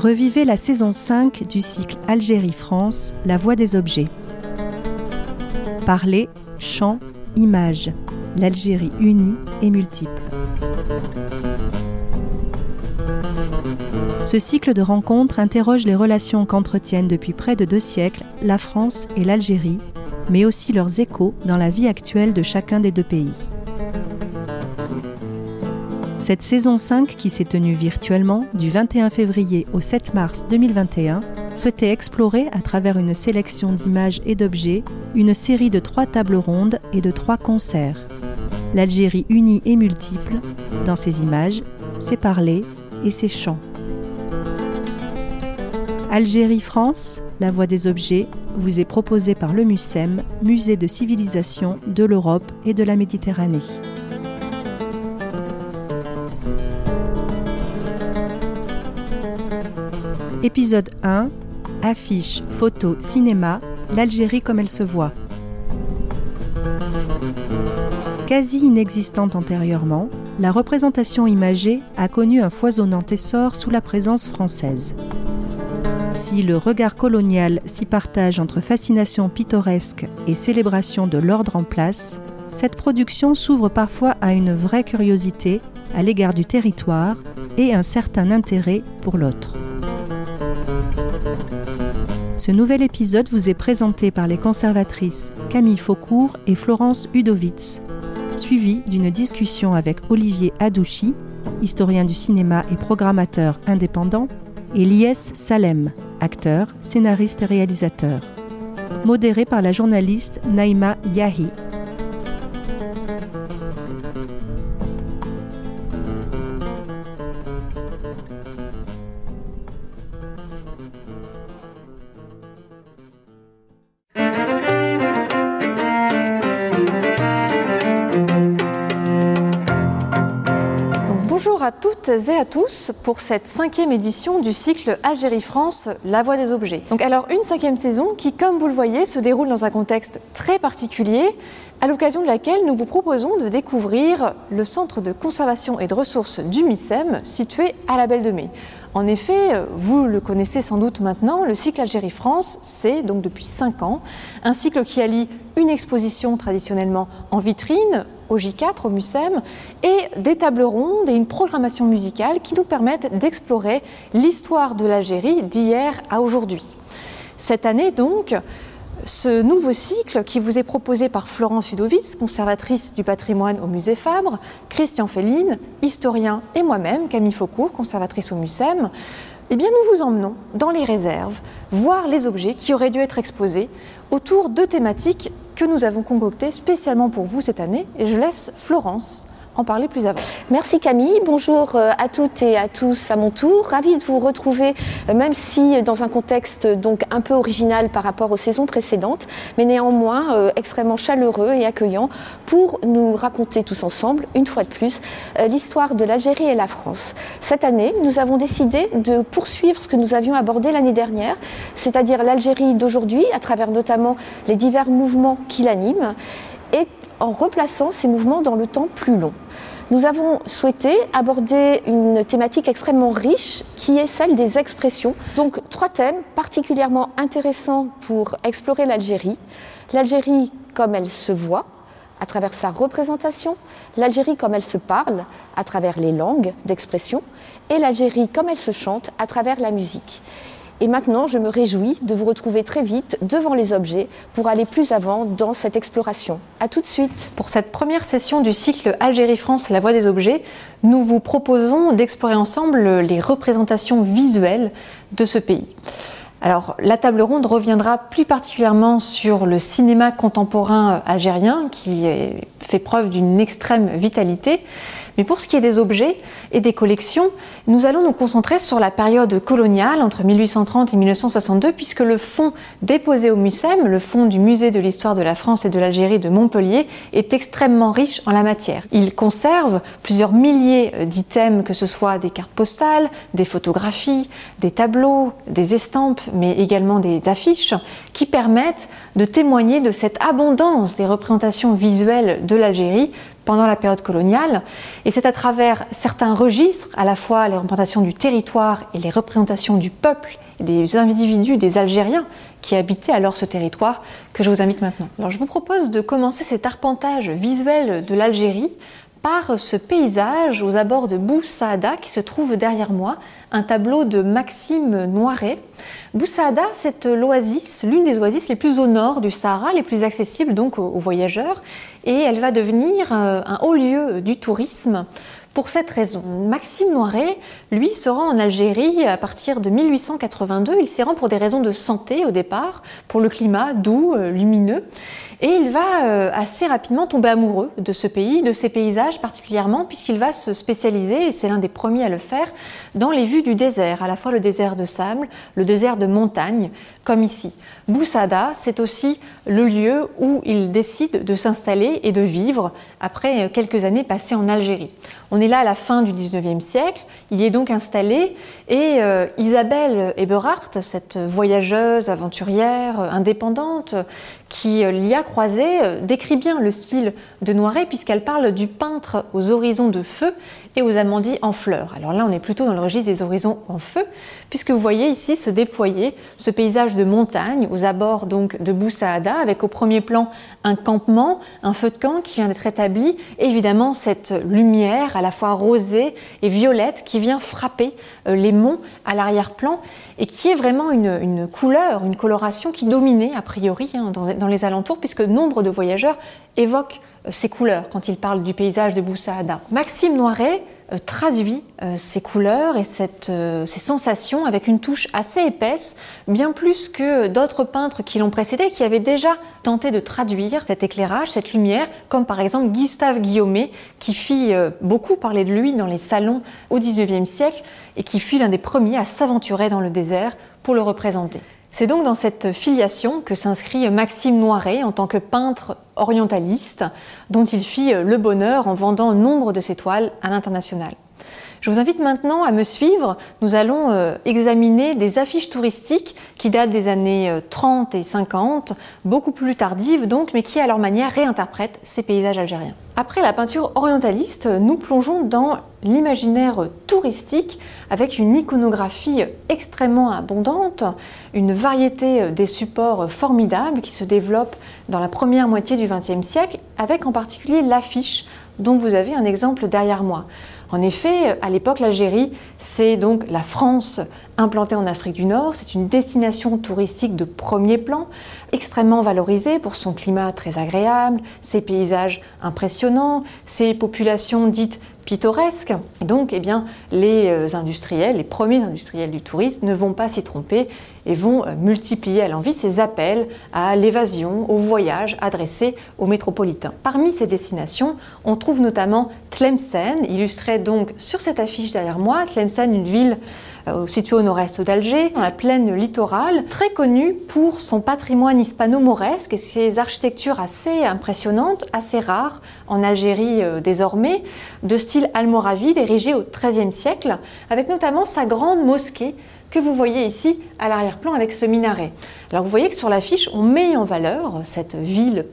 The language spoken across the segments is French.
Revivez la saison 5 du cycle Algérie-France, La Voix des objets. Parler, chant, image, l'Algérie unie et multiple. Ce cycle de rencontres interroge les relations qu'entretiennent depuis près de deux siècles la France et l'Algérie, mais aussi leurs échos dans la vie actuelle de chacun des deux pays. Cette saison 5, qui s'est tenue virtuellement du 21 février au 7 mars 2021, souhaitait explorer, à travers une sélection d'images et d'objets, une série de trois tables rondes et de trois concerts. L'Algérie unie et multiple, dans ses images, ses parlers et ses chants. Algérie-France, la voix des objets, vous est proposée par le MUSEM, Musée de civilisation de l'Europe et de la Méditerranée. Épisode 1 Affiche, photo, cinéma, l'Algérie comme elle se voit. Quasi inexistante antérieurement, la représentation imagée a connu un foisonnant essor sous la présence française. Si le regard colonial s'y partage entre fascination pittoresque et célébration de l'ordre en place, cette production s'ouvre parfois à une vraie curiosité à l'égard du territoire et un certain intérêt pour l'autre. Ce nouvel épisode vous est présenté par les conservatrices Camille Faucourt et Florence Udovitz, suivi d'une discussion avec Olivier Adouchi, historien du cinéma et programmateur indépendant, et Lies Salem, acteur, scénariste et réalisateur. Modéré par la journaliste Naïma Yahi. À toutes et à tous pour cette cinquième édition du cycle Algérie-France, La Voix des Objets. Donc alors une cinquième saison qui, comme vous le voyez, se déroule dans un contexte très particulier, à l'occasion de laquelle nous vous proposons de découvrir le centre de conservation et de ressources du MICEM situé à la Belle de Mai. En effet, vous le connaissez sans doute maintenant, le cycle Algérie-France, c'est donc depuis cinq ans un cycle qui allie une exposition traditionnellement en vitrine au J4, au MUSEM, et des tables rondes et une programmation musicale qui nous permettent d'explorer l'histoire de l'Algérie d'hier à aujourd'hui. Cette année donc, ce nouveau cycle qui vous est proposé par Florence Udovitz, conservatrice du patrimoine au musée Fabre, Christian Féline, historien, et moi-même, Camille Faucourt, conservatrice au MUSEM, eh bien nous vous emmenons dans les réserves, voir les objets qui auraient dû être exposés autour de thématiques que nous avons concoctées spécialement pour vous cette année. Et je laisse Florence en parler plus avant. Merci Camille, bonjour euh, à toutes et à tous à mon tour. Ravie de vous retrouver, euh, même si dans un contexte donc un peu original par rapport aux saisons précédentes, mais néanmoins euh, extrêmement chaleureux et accueillant pour nous raconter tous ensemble, une fois de plus, l'histoire de l'Algérie et la France. Cette année, nous avons décidé de poursuivre ce que nous avions abordé l'année dernière, c'est-à-dire l'Algérie d'aujourd'hui, à travers notamment les divers mouvements qui l'animent, en replaçant ces mouvements dans le temps plus long. Nous avons souhaité aborder une thématique extrêmement riche qui est celle des expressions. Donc trois thèmes particulièrement intéressants pour explorer l'Algérie. L'Algérie comme elle se voit à travers sa représentation, l'Algérie comme elle se parle à travers les langues d'expression et l'Algérie comme elle se chante à travers la musique. Et maintenant, je me réjouis de vous retrouver très vite devant les objets pour aller plus avant dans cette exploration. A tout de suite. Pour cette première session du cycle Algérie-France, la voie des objets, nous vous proposons d'explorer ensemble les représentations visuelles de ce pays. Alors, la table ronde reviendra plus particulièrement sur le cinéma contemporain algérien qui fait preuve d'une extrême vitalité. Mais pour ce qui est des objets et des collections, nous allons nous concentrer sur la période coloniale entre 1830 et 1962, puisque le fonds déposé au MUSEM, le fonds du Musée de l'histoire de la France et de l'Algérie de Montpellier, est extrêmement riche en la matière. Il conserve plusieurs milliers d'items, que ce soit des cartes postales, des photographies, des tableaux, des estampes, mais également des affiches, qui permettent de témoigner de cette abondance des représentations visuelles de l'Algérie pendant la période coloniale. Et c'est à travers certains registres, à la fois les représentations du territoire et les représentations du peuple et des individus, des Algériens qui habitaient alors ce territoire, que je vous invite maintenant. Alors je vous propose de commencer cet arpentage visuel de l'Algérie par ce paysage aux abords de Bou Saada qui se trouve derrière moi, un tableau de Maxime Noiret. Bou Saada, c'est l'oasis, l'une des oasis les plus au nord du Sahara, les plus accessibles donc aux, voyageurs, et elle va devenir euh, un haut lieu du tourisme. Pour cette raison, Maxime Noiret, lui, se rend en Algérie à partir de 1882. Il s'y rend pour des raisons de santé au départ, pour le climat doux, euh, lumineux. Et il va euh, assez rapidement tomber amoureux de ce pays, de ses paysages particulièrement, puisqu'il va se spécialiser, et c'est l'un des premiers à le faire, dans les vues du désert, à la fois le désert de sable, le désert de montagne, comme ici. Boussada, c'est aussi le lieu où il décide de s'installer et de vivre après quelques années passées en Algérie. On est là à la fin du 19e siècle, il y est donc installé. Et euh, Isabelle Eberhardt, cette voyageuse, aventurière, indépendante, qui euh, l'y a croisé, euh, décrit bien le style de Noiret puisqu'elle parle du peintre aux horizons de feu et aux amandis en fleurs. Alors là, on est plutôt dans le registre des horizons en feu, puisque vous voyez ici se déployer ce paysage de montagne aux abords donc de Boussaada, avec au premier plan un campement, un feu de camp qui vient d'être établi, et évidemment cette lumière à la fois rosée et violette qui vient frapper euh, les monts à l'arrière-plan et qui est vraiment une, couleur, une coloration qui dominait a priori hein, dans les alentours, puisque nombre de voyageurs évoquent euh, ces couleurs quand il parle du paysage de Boussaada. Maxime Noiret euh, traduit euh, ces couleurs et ces sensations avec une touche assez épaisse, bien plus que d'autres peintres qui l'ont précédé, qui avaient déjà tenté de traduire cet éclairage, cette lumière, comme par exemple Gustave Guillaumet, qui fit beaucoup parler de lui dans les salons au XIXe siècle et qui fut l'un des premiers à s'aventurer dans le désert pour le représenter. C'est donc dans cette filiation que s'inscrit Maxime Noiret en tant que peintre orientaliste, dont il fit le bonheur en vendant nombre de ses toiles à l'international. Je vous invite maintenant à me suivre. Nous allons euh, examiner des affiches touristiques qui datent des années 30 euh, et 50, beaucoup plus tardives donc, mais qui à leur manière réinterprètent ces paysages algériens. Après la peinture orientaliste, nous plongeons dans l'imaginaire touristique avec une iconographie extrêmement abondante, une variété des supports formidables qui se développent dans la première moitié du XXe siècle, avec en particulier l'affiche dont vous avez un exemple derrière moi. En effet, à l'époque, l'Algérie, c'est donc la France implantée en Afrique du Nord. C'est une destination touristique de premier plan, extrêmement valorisée pour son climat très agréable, ses paysages impressionnants, ses populations dites pittoresque. Donc, eh bien, les euh, industriels, les premiers industriels du tourisme ne vont pas s'y tromper et vont euh, multiplier à l'envie ces appels à l'évasion, au voyage adressés aux métropolitains. Parmi ces destinations, on trouve notamment Tlemcen, illustré donc sur cette affiche derrière moi. Tlemcen, une ville situé au nord-est d'Alger, dans la plaine littorale, très connue pour son patrimoine hispano-mauresque et ses architectures assez impressionnantes, assez rares en Algérie euh, désormais, de style almoravide érigé au XIIIe siècle, avec notamment sa grande mosquée que vous voyez ici à l'arrière-plan avec ce minaret. Alors vous voyez que sur l'affiche, on met en valeur cette ville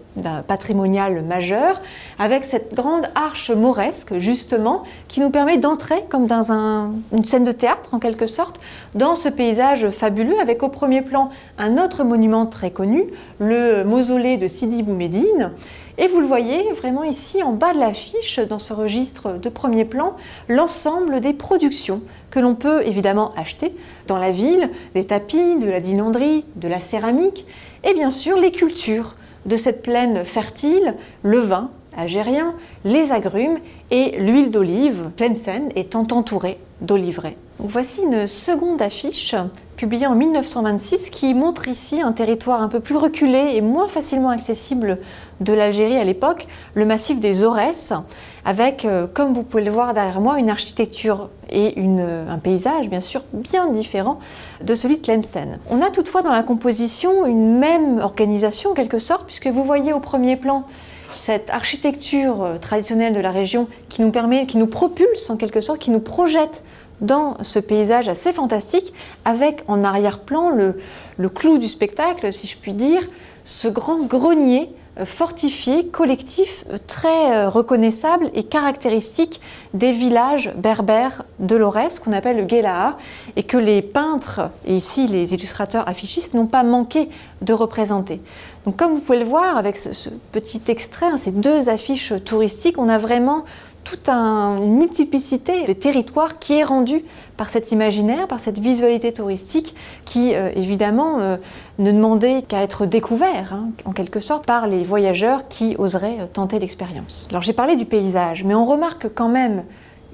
patrimoniale majeure avec cette grande arche mauresque justement qui nous permet d'entrer comme dans une scène de théâtre en quelque sorte dans ce paysage fabuleux avec au premier plan un autre monument très connu, le mausolée de Sidi Boumedine et vous le voyez vraiment ici en bas de l'affiche, dans ce registre de premier plan, l'ensemble des productions que l'on peut évidemment acheter dans la ville, les tapis, de la dinanderie, de la céramique, et bien sûr les cultures de cette plaine fertile, le vin algérien, les agrumes et l'huile d'olive, Tlemcen étant entourée d'oliveraies. Voici une seconde affiche publié en 1926, qui montre ici un territoire un peu plus reculé et moins facilement accessible de l'Algérie à l'époque, le massif des Aurès, avec, euh, comme vous pouvez le voir derrière moi, une architecture et euh, un paysage, bien sûr, bien différent de celui de Tlemcen. On a toutefois dans la composition une même organisation, en quelque sorte, puisque vous voyez au premier plan cette architecture euh, traditionnelle de la région qui nous permet, qui nous propulse en quelque sorte, qui nous projette dans ce paysage assez fantastique, avec en arrière-plan le, clou du spectacle, si je puis dire, ce grand grenier fortifié, collectif, très reconnaissable et caractéristique des villages berbères de l'Aurès, qu'on appelle le Guélaha, et que les peintres, et ici les illustrateurs affichistes, n'ont pas manqué de représenter. Donc comme vous pouvez le voir avec ce, petit extrait, hein, ces deux affiches touristiques, on a vraiment toute une multiplicité des territoires qui est rendue par cet imaginaire, par cette visualité touristique qui, euh, évidemment, euh, ne demandait qu'à être découvert, hein, en quelque sorte, par les voyageurs qui oseraient euh, tenter l'expérience. Alors j'ai parlé du paysage, mais on remarque quand même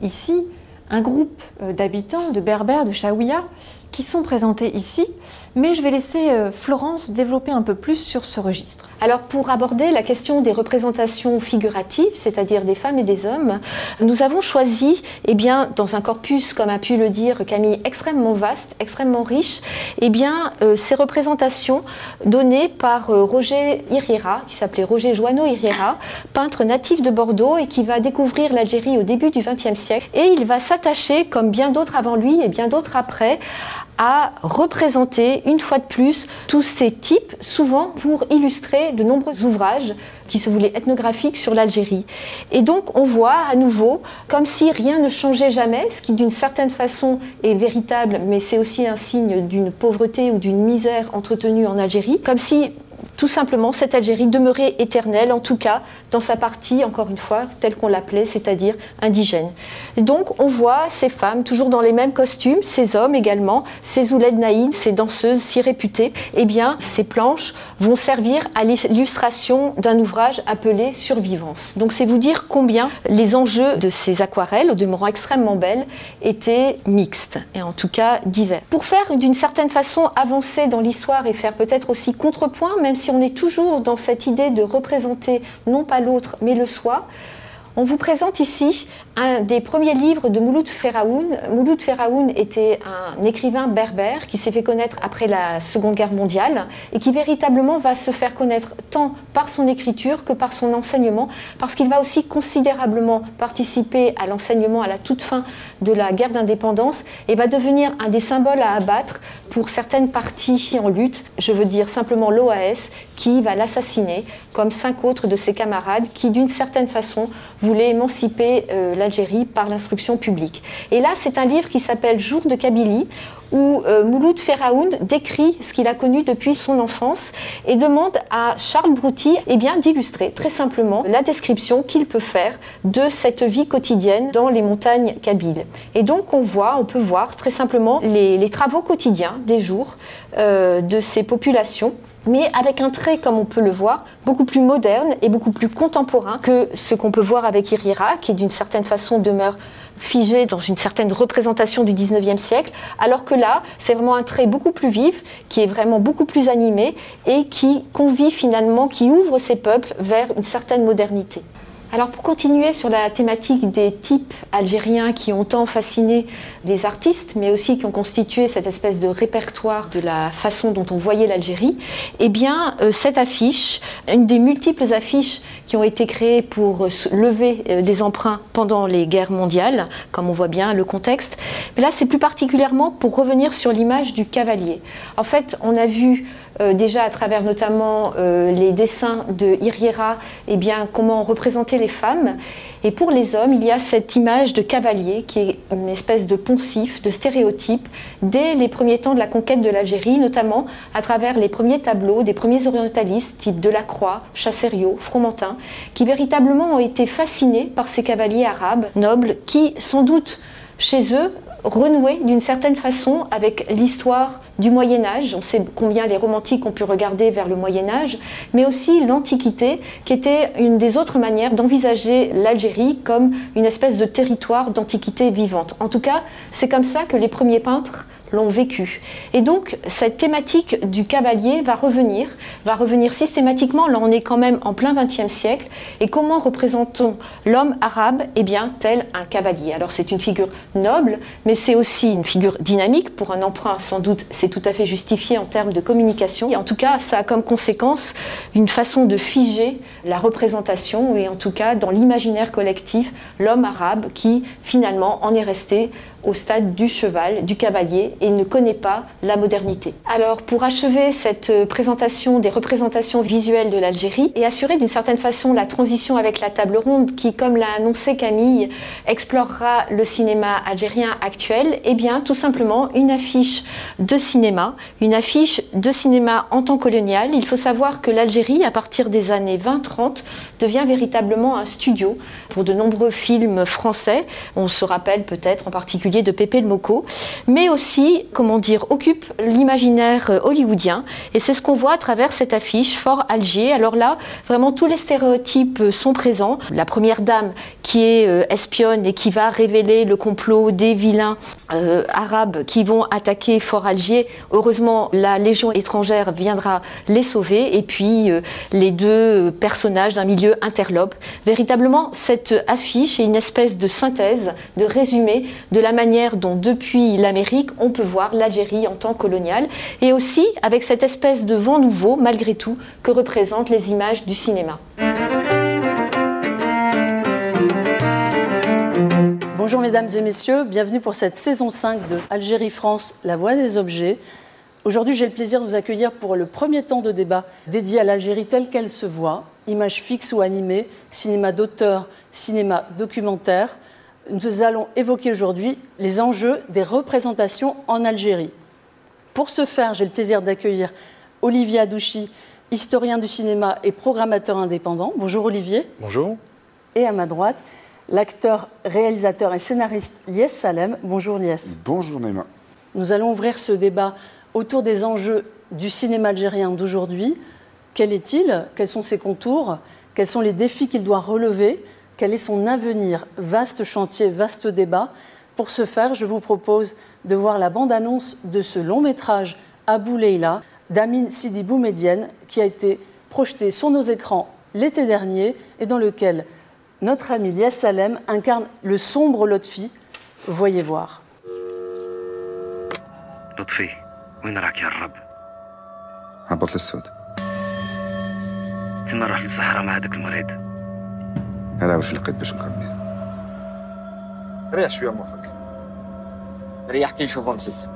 ici un groupe d'habitants, de berbères, de Chaouia, qui sont présentés ici, mais je vais laisser euh, Florence développer un peu plus sur ce registre. Alors pour aborder la question des représentations figuratives, c'est-à-dire des femmes et des hommes, nous avons choisi, eh bien, dans un corpus, comme a pu le dire Camille, extrêmement vaste, extrêmement riche, eh bien, euh, ces représentations données par euh, Roger Iriera, qui s'appelait Roger Joanneau Iriera, peintre natif de Bordeaux et qui va découvrir l'Algérie au début du XXe siècle. Et il va s'attacher, comme bien d'autres avant lui et bien d'autres après, à représenter une fois de plus tous ces types, souvent pour illustrer de nombreux ouvrages qui se voulaient ethnographiques sur l'Algérie. Et donc on voit à nouveau comme si rien ne changeait jamais, ce qui d'une certaine façon est véritable, mais c'est aussi un signe d'une pauvreté ou d'une misère entretenue en Algérie, comme si tout simplement cette Algérie demeurait éternelle, en tout cas dans sa partie, encore une fois, telle qu'on l'appelait, c'est-à-dire indigène. donc on voit ces femmes toujours dans les mêmes costumes, ces hommes également, ces Ouled ces danseuses si réputées. Eh bien, ces planches vont servir à l'illustration d'un ouvrage appelé Survivance. Donc c'est vous dire combien les enjeux de ces aquarelles, au demeurant extrêmement belles, étaient mixtes, et en tout cas divers. Pour faire d'une certaine façon avancer dans l'histoire et faire peut-être aussi contrepoint, même si on est toujours dans cette idée de représenter non pas l'autre, mais le soi, on vous présente ici un des premiers livres de Mouloud Feraoun. Mouloud Feraoun était un écrivain berbère qui s'est fait connaître après la Seconde Guerre mondiale et qui véritablement va se faire connaître tant par son écriture que par son enseignement, parce qu'il va aussi considérablement participer à l'enseignement à la toute fin de la guerre d'indépendance et va devenir un des symboles à abattre pour certaines parties en lutte, je veux dire simplement l'OAS, qui va l'assassiner, comme cinq autres de ses camarades qui, d'une certaine façon, voulait émanciper euh, l'Algérie par l'instruction publique. Et là, c'est un livre qui s'appelle Jour de Kabylie, où euh, Mouloud Feraoun décrit ce qu'il a connu depuis son enfance et demande à Charles Brouty eh d'illustrer très simplement la description qu'il peut faire de cette vie quotidienne dans les montagnes kabyles. Et donc on voit, on peut voir très simplement les, travaux quotidiens des jours euh, de ces populations mais avec un trait, comme on peut le voir, beaucoup plus moderne et beaucoup plus contemporain que ce qu'on peut voir avec Irira, qui d'une certaine façon demeure figé dans une certaine représentation du 19e siècle, alors que là, c'est vraiment un trait beaucoup plus vif, qui est vraiment beaucoup plus animé et qui convie finalement, qui ouvre ces peuples vers une certaine modernité. Alors pour continuer sur la thématique des types algériens qui ont tant fasciné les artistes, mais aussi qui ont constitué cette espèce de répertoire de la façon dont on voyait l'Algérie, eh bien euh, cette affiche, une des multiples affiches qui ont été créées pour lever euh, des emprunts pendant les guerres mondiales, comme on voit bien le contexte, mais là c'est plus particulièrement pour revenir sur l'image du cavalier. En fait, on a vu euh, déjà à travers notamment euh, les dessins de Iriera, eh bien, comment représenter les femmes. Et pour les hommes, il y a cette image de cavalier qui est une espèce de poncif, de stéréotype, dès les premiers temps de la conquête de l'Algérie, notamment à travers les premiers tableaux des premiers orientalistes, type Delacroix, Chassériau, Fromentin, qui véritablement ont été fascinés par ces cavaliers arabes nobles qui, sans doute, chez eux, renouer d'une certaine façon avec l'histoire du Moyen Âge. On sait combien les romantiques ont pu regarder vers le Moyen Âge, mais aussi l'Antiquité, qui était une des autres manières d'envisager l'Algérie comme une espèce de territoire d'Antiquité vivante. En tout cas, c'est comme ça que les premiers peintres l'ont vécu. Et donc, cette thématique du cavalier va revenir, va revenir systématiquement. Là, on est quand même en plein XXe siècle. Et comment représentons l'homme arabe? Eh bien, tel un cavalier. Alors, c'est une figure noble, mais c'est aussi une figure dynamique. Pour un emprunt, sans doute, c'est tout à fait justifié en termes de communication. Et en tout cas, ça a comme conséquence une façon de figer la représentation, et en tout cas, dans l'imaginaire collectif, l'homme arabe qui, finalement, en est resté au stade du cheval, du cavalier, et ne connaît pas la modernité. Alors, pour achever cette euh, présentation des représentations visuelles de l'Algérie et assurer d'une certaine façon la transition avec la table ronde qui, comme l'a annoncé Camille, explorera le cinéma algérien actuel, eh bien, tout simplement une affiche de cinéma, une affiche de cinéma en temps colonial. Il faut savoir que l'Algérie, à partir des années 20-30, devient véritablement un studio pour de nombreux films français. On se rappelle peut-être en particulier de Pépé le Moco, mais aussi, comment dire, occupe l'imaginaire euh, hollywoodien. Et c'est ce qu'on voit à travers cette affiche, Fort Alger. Alors là, vraiment tous les stéréotypes euh, sont présents. La première dame qui est euh, espionne et qui va révéler le complot des vilains arabes qui vont attaquer Fort Alger. Heureusement, la Légion étrangère viendra les sauver. Et puis, les deux personnages d'un milieu interlope. Véritablement, cette affiche est une espèce de synthèse, de résumé de la manière dont, depuis l'Amérique, on peut voir l'Algérie en tant coloniale, et aussi avec cette espèce de vent nouveau, malgré tout, que représentent les images du cinéma. Bonjour mesdames et messieurs, bienvenue pour cette saison 5 de Algérie-France, la voix des objets. Aujourd'hui, j'ai le plaisir de vous accueillir pour le premier temps de débat dédié à l'Algérie telle qu'elle se voit, images fixes ou animées, cinéma d'auteur, cinéma documentaire. Nous allons évoquer aujourd'hui les enjeux des représentations en Algérie. Pour ce faire, j'ai le plaisir d'accueillir Olivier Adouchi, historien du cinéma et programmateur indépendant. Bonjour Olivier. Bonjour. Et à ma droite, l'acteur, réalisateur et scénariste Lies Salem. Bonjour Lies. Bonjour Néma. Nous allons ouvrir ce débat autour des enjeux du cinéma algérien d'aujourd'hui. Quel est-il? Quels sont ses contours? Quels sont les défis qu'il doit relever? Quel est son avenir Vaste chantier, vaste débat. Pour ce faire, je vous propose de voir la bande-annonce de ce long métrage Abou Leila d'Amin Sidi Boumedienne qui a été projeté sur nos écrans l'été dernier et dans lequel notre ami Lies Salem incarne le sombre Lotfi. Voyez voir. Lotfi. وين راك يا الرب؟ عبط السود تما نروح للصحراء مع هذاك المريض هلا وش لقيت باش نقضي ريح شوية مخك. ريح كي نشوفو مسلسل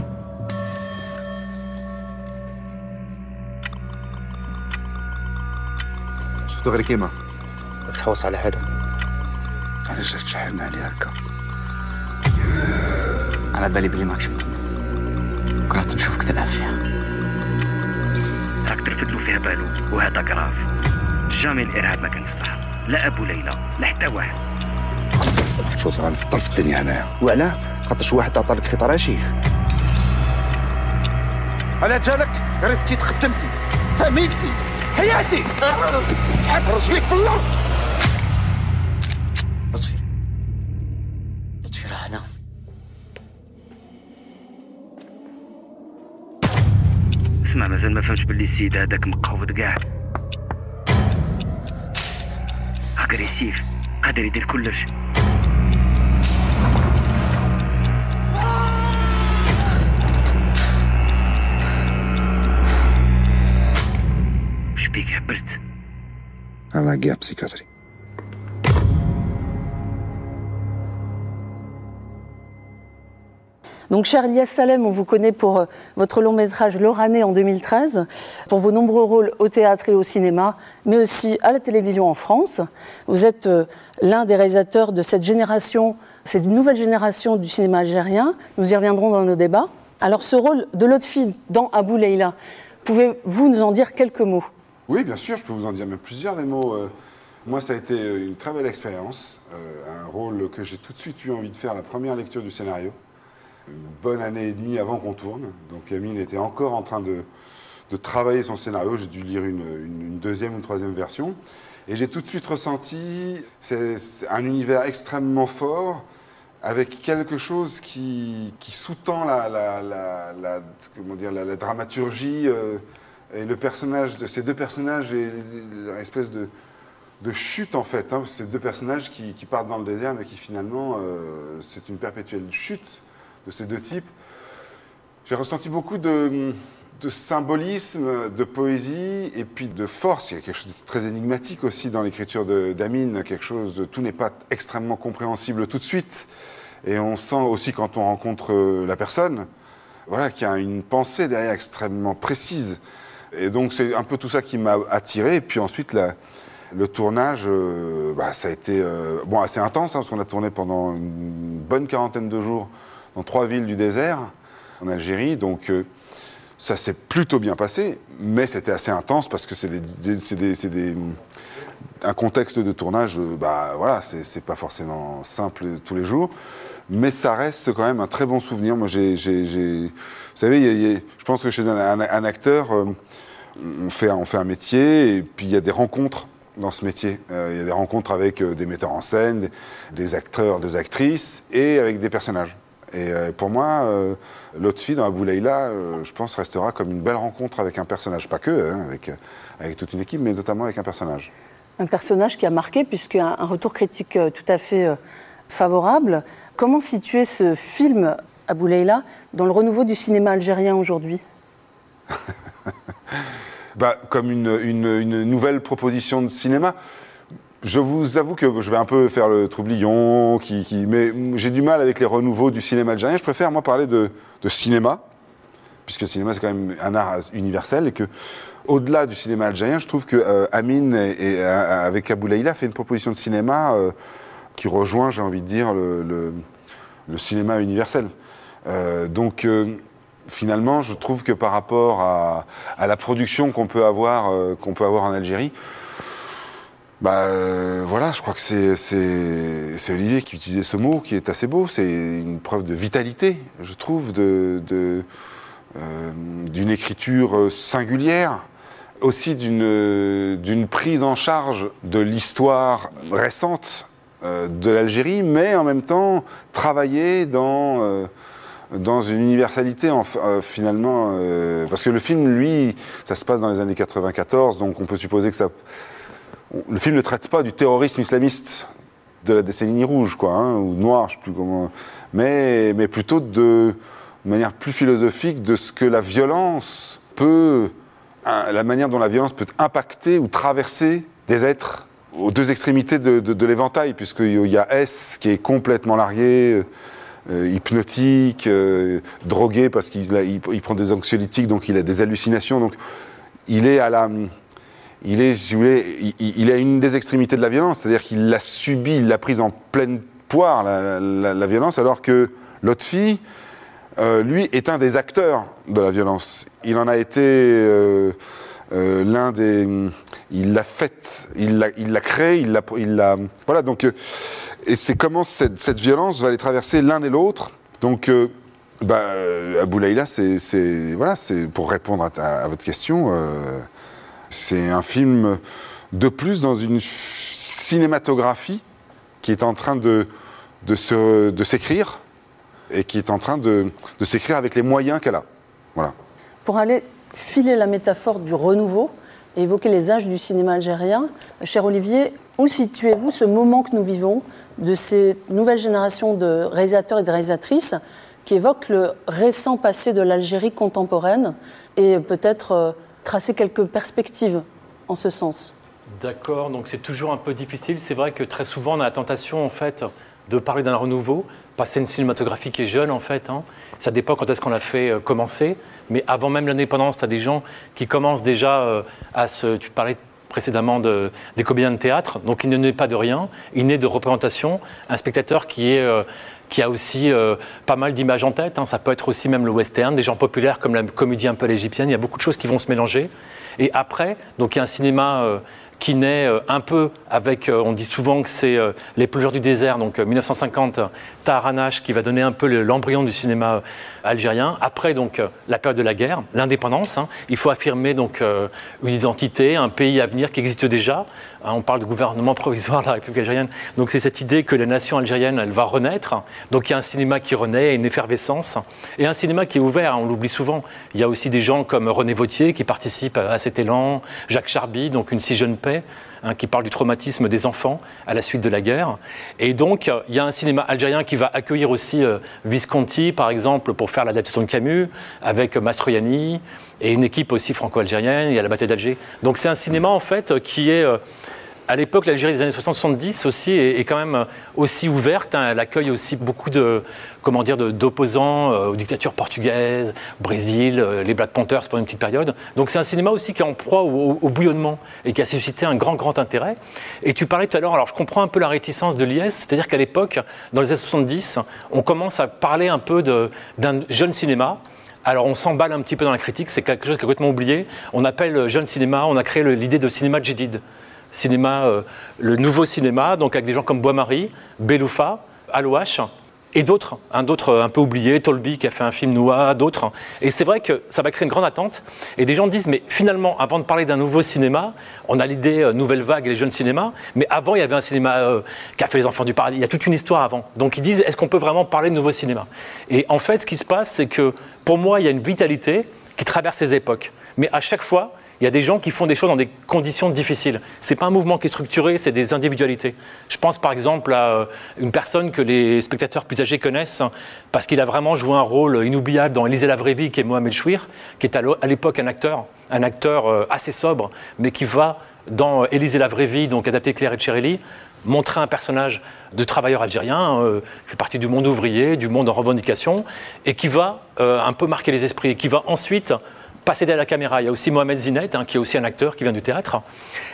شفتو غير كيما؟ تحوس على هذا علاش جات تشحننا عليه هكا على بالي بلي ماكش مطمن كرهت نشوفك تلعب فيها. راك ترفد له فيها بالو وهذا كراف جامي الإرهاب ما كان في الصحراء. لا أبو ليلى لا حتى واحد. شوف غنفطر في الدنيا هنايا. وعلاه خاطر شي واحد عطى لك خطره شي أنا جالك ريسكيت خدمتي فاميلتي حياتي. حط رجليك في الأرض. لطفي. لطفي راه هنا. اسمع مازال ما فهمتش باللي السيد هذاك مقود كاع. agresif, kaderidir kullur. Шпиге, брит. Ала гепси, Катрин. Donc, cher Elias Salem, on vous connaît pour euh, votre long métrage L'Orané en 2013, pour vos nombreux rôles au théâtre et au cinéma, mais aussi à la télévision en France. Vous êtes euh, l'un des réalisateurs de cette génération, cette nouvelle génération du cinéma algérien. Nous y reviendrons dans nos débats. Alors, ce rôle de Lotfi dans Abou Leila, pouvez-vous nous en dire quelques mots? Oui, bien sûr, je peux vous en dire même plusieurs des mots. Euh, Moi, ça a été une très belle expérience, un rôle que j'ai tout de suite eu envie de faire la première lecture du scénario. Une bonne année et demie avant qu'on tourne. Donc Amine était encore en train de, de travailler son scénario. J'ai dû lire une, une- deuxième ou une troisième version. Et j'ai tout de suite ressenti c'est, un univers extrêmement fort avec quelque chose qui, qui sous-tend la, la, la- comment dire, la dramaturgie euh, et le personnage de ces deux personnages et l'espèce de, de chute en fait. Hein, ces deux personnages qui, qui partent dans le désert mais qui finalement euh, c'est une perpétuelle chute de ces deux types. J'ai ressenti beaucoup de, symbolisme, de poésie et puis de force. Il y a quelque chose de très énigmatique aussi dans l'écriture d'Amine, quelque chose de tout n'est pas extrêmement compréhensible tout de suite. Et on sent aussi quand on rencontre euh, la personne, voilà, qu'il y a une pensée derrière extrêmement précise. Et donc c'est un peu tout ça qui m'a attiré. Et puis ensuite, le tournage, euh, bah, ça a été euh, bon, assez intense, hein, parce qu'on a tourné pendant une bonne quarantaine de jours dans trois villes du désert, en Algérie. Donc euh, ça s'est plutôt bien passé, mais c'était assez intense parce que c'est un contexte de tournage, euh, bah voilà, c'est pas forcément simple tous les jours, mais ça reste quand même un très bon souvenir. Moi, vous savez, je pense que chez un, acteur, euh, on fait, un métier et puis il y a des rencontres dans ce métier. Il y a des rencontres avec des metteurs en scène, des acteurs, des actrices et avec des personnages. Et euh, pour moi, euh, Lotfi dans Abou Leila, euh, je pense, restera comme une belle rencontre avec un personnage, pas que, hein, avec, avec toute une équipe, mais notamment avec un personnage. Un personnage qui a marqué, puisqu'il a un retour critique tout à fait favorable. Comment situer ce film, Abou Leila, dans le renouveau du cinéma algérien aujourd'hui? Bah, comme une, une- une nouvelle proposition de cinéma. Je vous avoue que je vais un peu faire le troublion, mais j'ai du mal avec les renouveaux du cinéma algérien. Je préfère, moi, parler de, cinéma, puisque le cinéma, c'est quand même un art universel, et que, au-delà du cinéma algérien, je trouve que euh, Amine, et, et, euh, avec Abou Leila, fait une proposition de cinéma euh, qui rejoint, j'ai envie de dire, le, cinéma universel. Donc, finalement, je trouve que par rapport à, à la production qu'on peut avoir, qu'on peut avoir en Algérie, bah euh, voilà, je crois que c'est, Olivier qui utilisait ce mot qui est assez beau. C'est une preuve de vitalité, je trouve, de, de, euh, d'une écriture euh, singulière, aussi d'une, prise en charge de l'histoire récente de l'Algérie, mais en même temps travailler dans dans une universalité en- finalement, parce que le film, lui, ça se passe dans les années 94, donc on peut supposer que ça. Le film ne traite pas du terrorisme islamiste de la décennie rouge, quoi, hein, ou noire, je sais plus comment, mais, mais plutôt de, manière plus philosophique de ce que la violence peut, la manière dont la violence peut impacter ou traverser des êtres aux deux extrémités de, de- de l'éventail, puisqu'il y a S qui est complètement largué, euh, hypnotique, euh, drogué parce qu'il prend des anxiolytiques, donc il a des hallucinations. Donc il est à la, il est, si à une des extrémités de la violence, c'est-à-dire qu'il l'a subi, il l'a prise en pleine poire la, violence, alors que l'autre fille, euh, lui, est un des acteurs de la violence. Il en a été euh, euh, l'un des, il l'a faite, il l'a, il l'a créé, il l'a, l'a, voilà. Donc et c'est comment cette, violence va les traverser l'un et l'autre. Donc, bah, Abou Leila, c'est, voilà, c'est pour répondre à, votre question, c'est un film de plus dans une cinématographie qui est en train de, de, se- de s'écrire et qui est en train de, de s'écrire avec les moyens qu'elle a. Voilà. Pour aller filer la métaphore du renouveau et évoquer les âges du cinéma algérien, cher Olivier, où situez-vous ce moment que nous vivons de ces nouvelles générations de réalisateurs et de réalisatrices qui évoquent le récent passé de l'Algérie contemporaine et peut-être euh, tracer quelques perspectives en ce sens D'accord, donc c'est toujours un peu difficile. C'est vrai que très souvent on a la tentation en fait de parler d'un renouveau, passer une cinématographie qui est jeune en fait. hein. Ça dépend quand est-ce qu'on l'a fait euh, commencer. Mais avant même l'indépendance, tu as des gens qui commencent déjà euh, à se. Tu parlais précédemment de, des comédiens de théâtre, donc il ne naît pas de rien, il naît de représentation, un spectateur qui est euh, qui a aussi euh, pas mal d'images en tête. hein. Ça peut être aussi même le western, des gens populaires comme la comédie un peu à l'égyptienne. Il y a beaucoup de choses qui vont se mélanger. Et après, donc il y a un cinéma euh, qui naît euh, un peu avec, euh, on dit souvent que c'est euh, Les plongeurs du désert, donc euh, 1950, Taharanash, qui va donner un peu le- l'embryon du cinéma algérien. Après, donc, la période de la guerre, l'indépendance. hein. Il faut affirmer donc une identité, un pays à venir qui existe déjà. Hein, on parle de gouvernement provisoire de la République algérienne. Donc c'est cette idée que la nation algérienne, elle va renaître. Donc il y a un cinéma qui renaît, une effervescence, et un cinéma qui est ouvert. hein, on l'oublie souvent. Il y a aussi des gens comme René Vautier qui participent à cet élan, Jacques Charby, donc une si jeune hein, qui parle du traumatisme des enfants à la suite de la guerre. Et donc il y a un cinéma algérien qui va accueillir aussi euh, Visconti, par exemple, pour faire l'adaptation de Camus, avec Mastroianni et une équipe aussi franco-algérienne. Il y a la bataille d'Alger. Donc c'est un cinéma en fait qui est euh, à l'époque, l'Algérie des années 60-70 aussi est, quand même aussi ouverte. Hein. elle accueille aussi beaucoup de, comment dire, d'opposants euh, aux dictatures portugaises, Brésil, euh, les Black Panthers pendant une petite période. Donc c'est un cinéma aussi qui est en proie au, bouillonnement et qui a suscité un grand, grand intérêt. Et tu parlais tout à l'heure, alors je comprends un peu la réticence de l'IS, c'est-à-dire qu'à l'époque, dans les années 70, on commence à parler un peu d'un jeune cinéma. Alors on s'emballe un petit peu dans la critique, c'est quelque chose qui est complètement oublié. On appelle jeune cinéma, on a créé l'idée de cinéma jadid cinéma, euh, le nouveau cinéma, donc avec des gens comme Bois-Marie, Beloufa, Alouache, et d'autres, un d'autres un peu oubliés, Tolby qui a fait un film Noah, d'autres. Et c'est vrai que ça va créer une grande attente. Et des gens disent, mais finalement, avant de parler d'un nouveau cinéma, on a l'idée euh, nouvelle vague et les jeunes cinémas, mais avant il y avait un cinéma euh, qui a fait les enfants du paradis. Il y a toute une histoire avant. Donc ils disent, est-ce qu'on peut vraiment parler de nouveau cinéma? Et en fait, ce qui se passe, c'est que pour moi, il y a une vitalité qui traverse les époques. Mais à chaque fois, il y a des gens qui font des choses dans des conditions difficiles. Ce n'est pas un mouvement qui est structuré, c'est des individualités. Je pense par exemple à euh, une personne que les spectateurs plus âgés connaissent hein, parce qu'il a vraiment joué un rôle inoubliable dans Élisée la vraie vie, qui est Mohamed Chouir, qui est à l'époque un acteur, un acteur euh, assez sobre, mais qui va dans euh, Élisée la vraie vie, donc adapté Claire et Cherelli, montrer un personnage de travailleur algérien, qui fait partie du monde ouvrier, du monde en revendication, et qui va un peu marquer les esprits, et qui va ensuite passer derrière la caméra. Il y a aussi Mohamed Zinet, hein, qui est aussi un acteur qui vient du théâtre,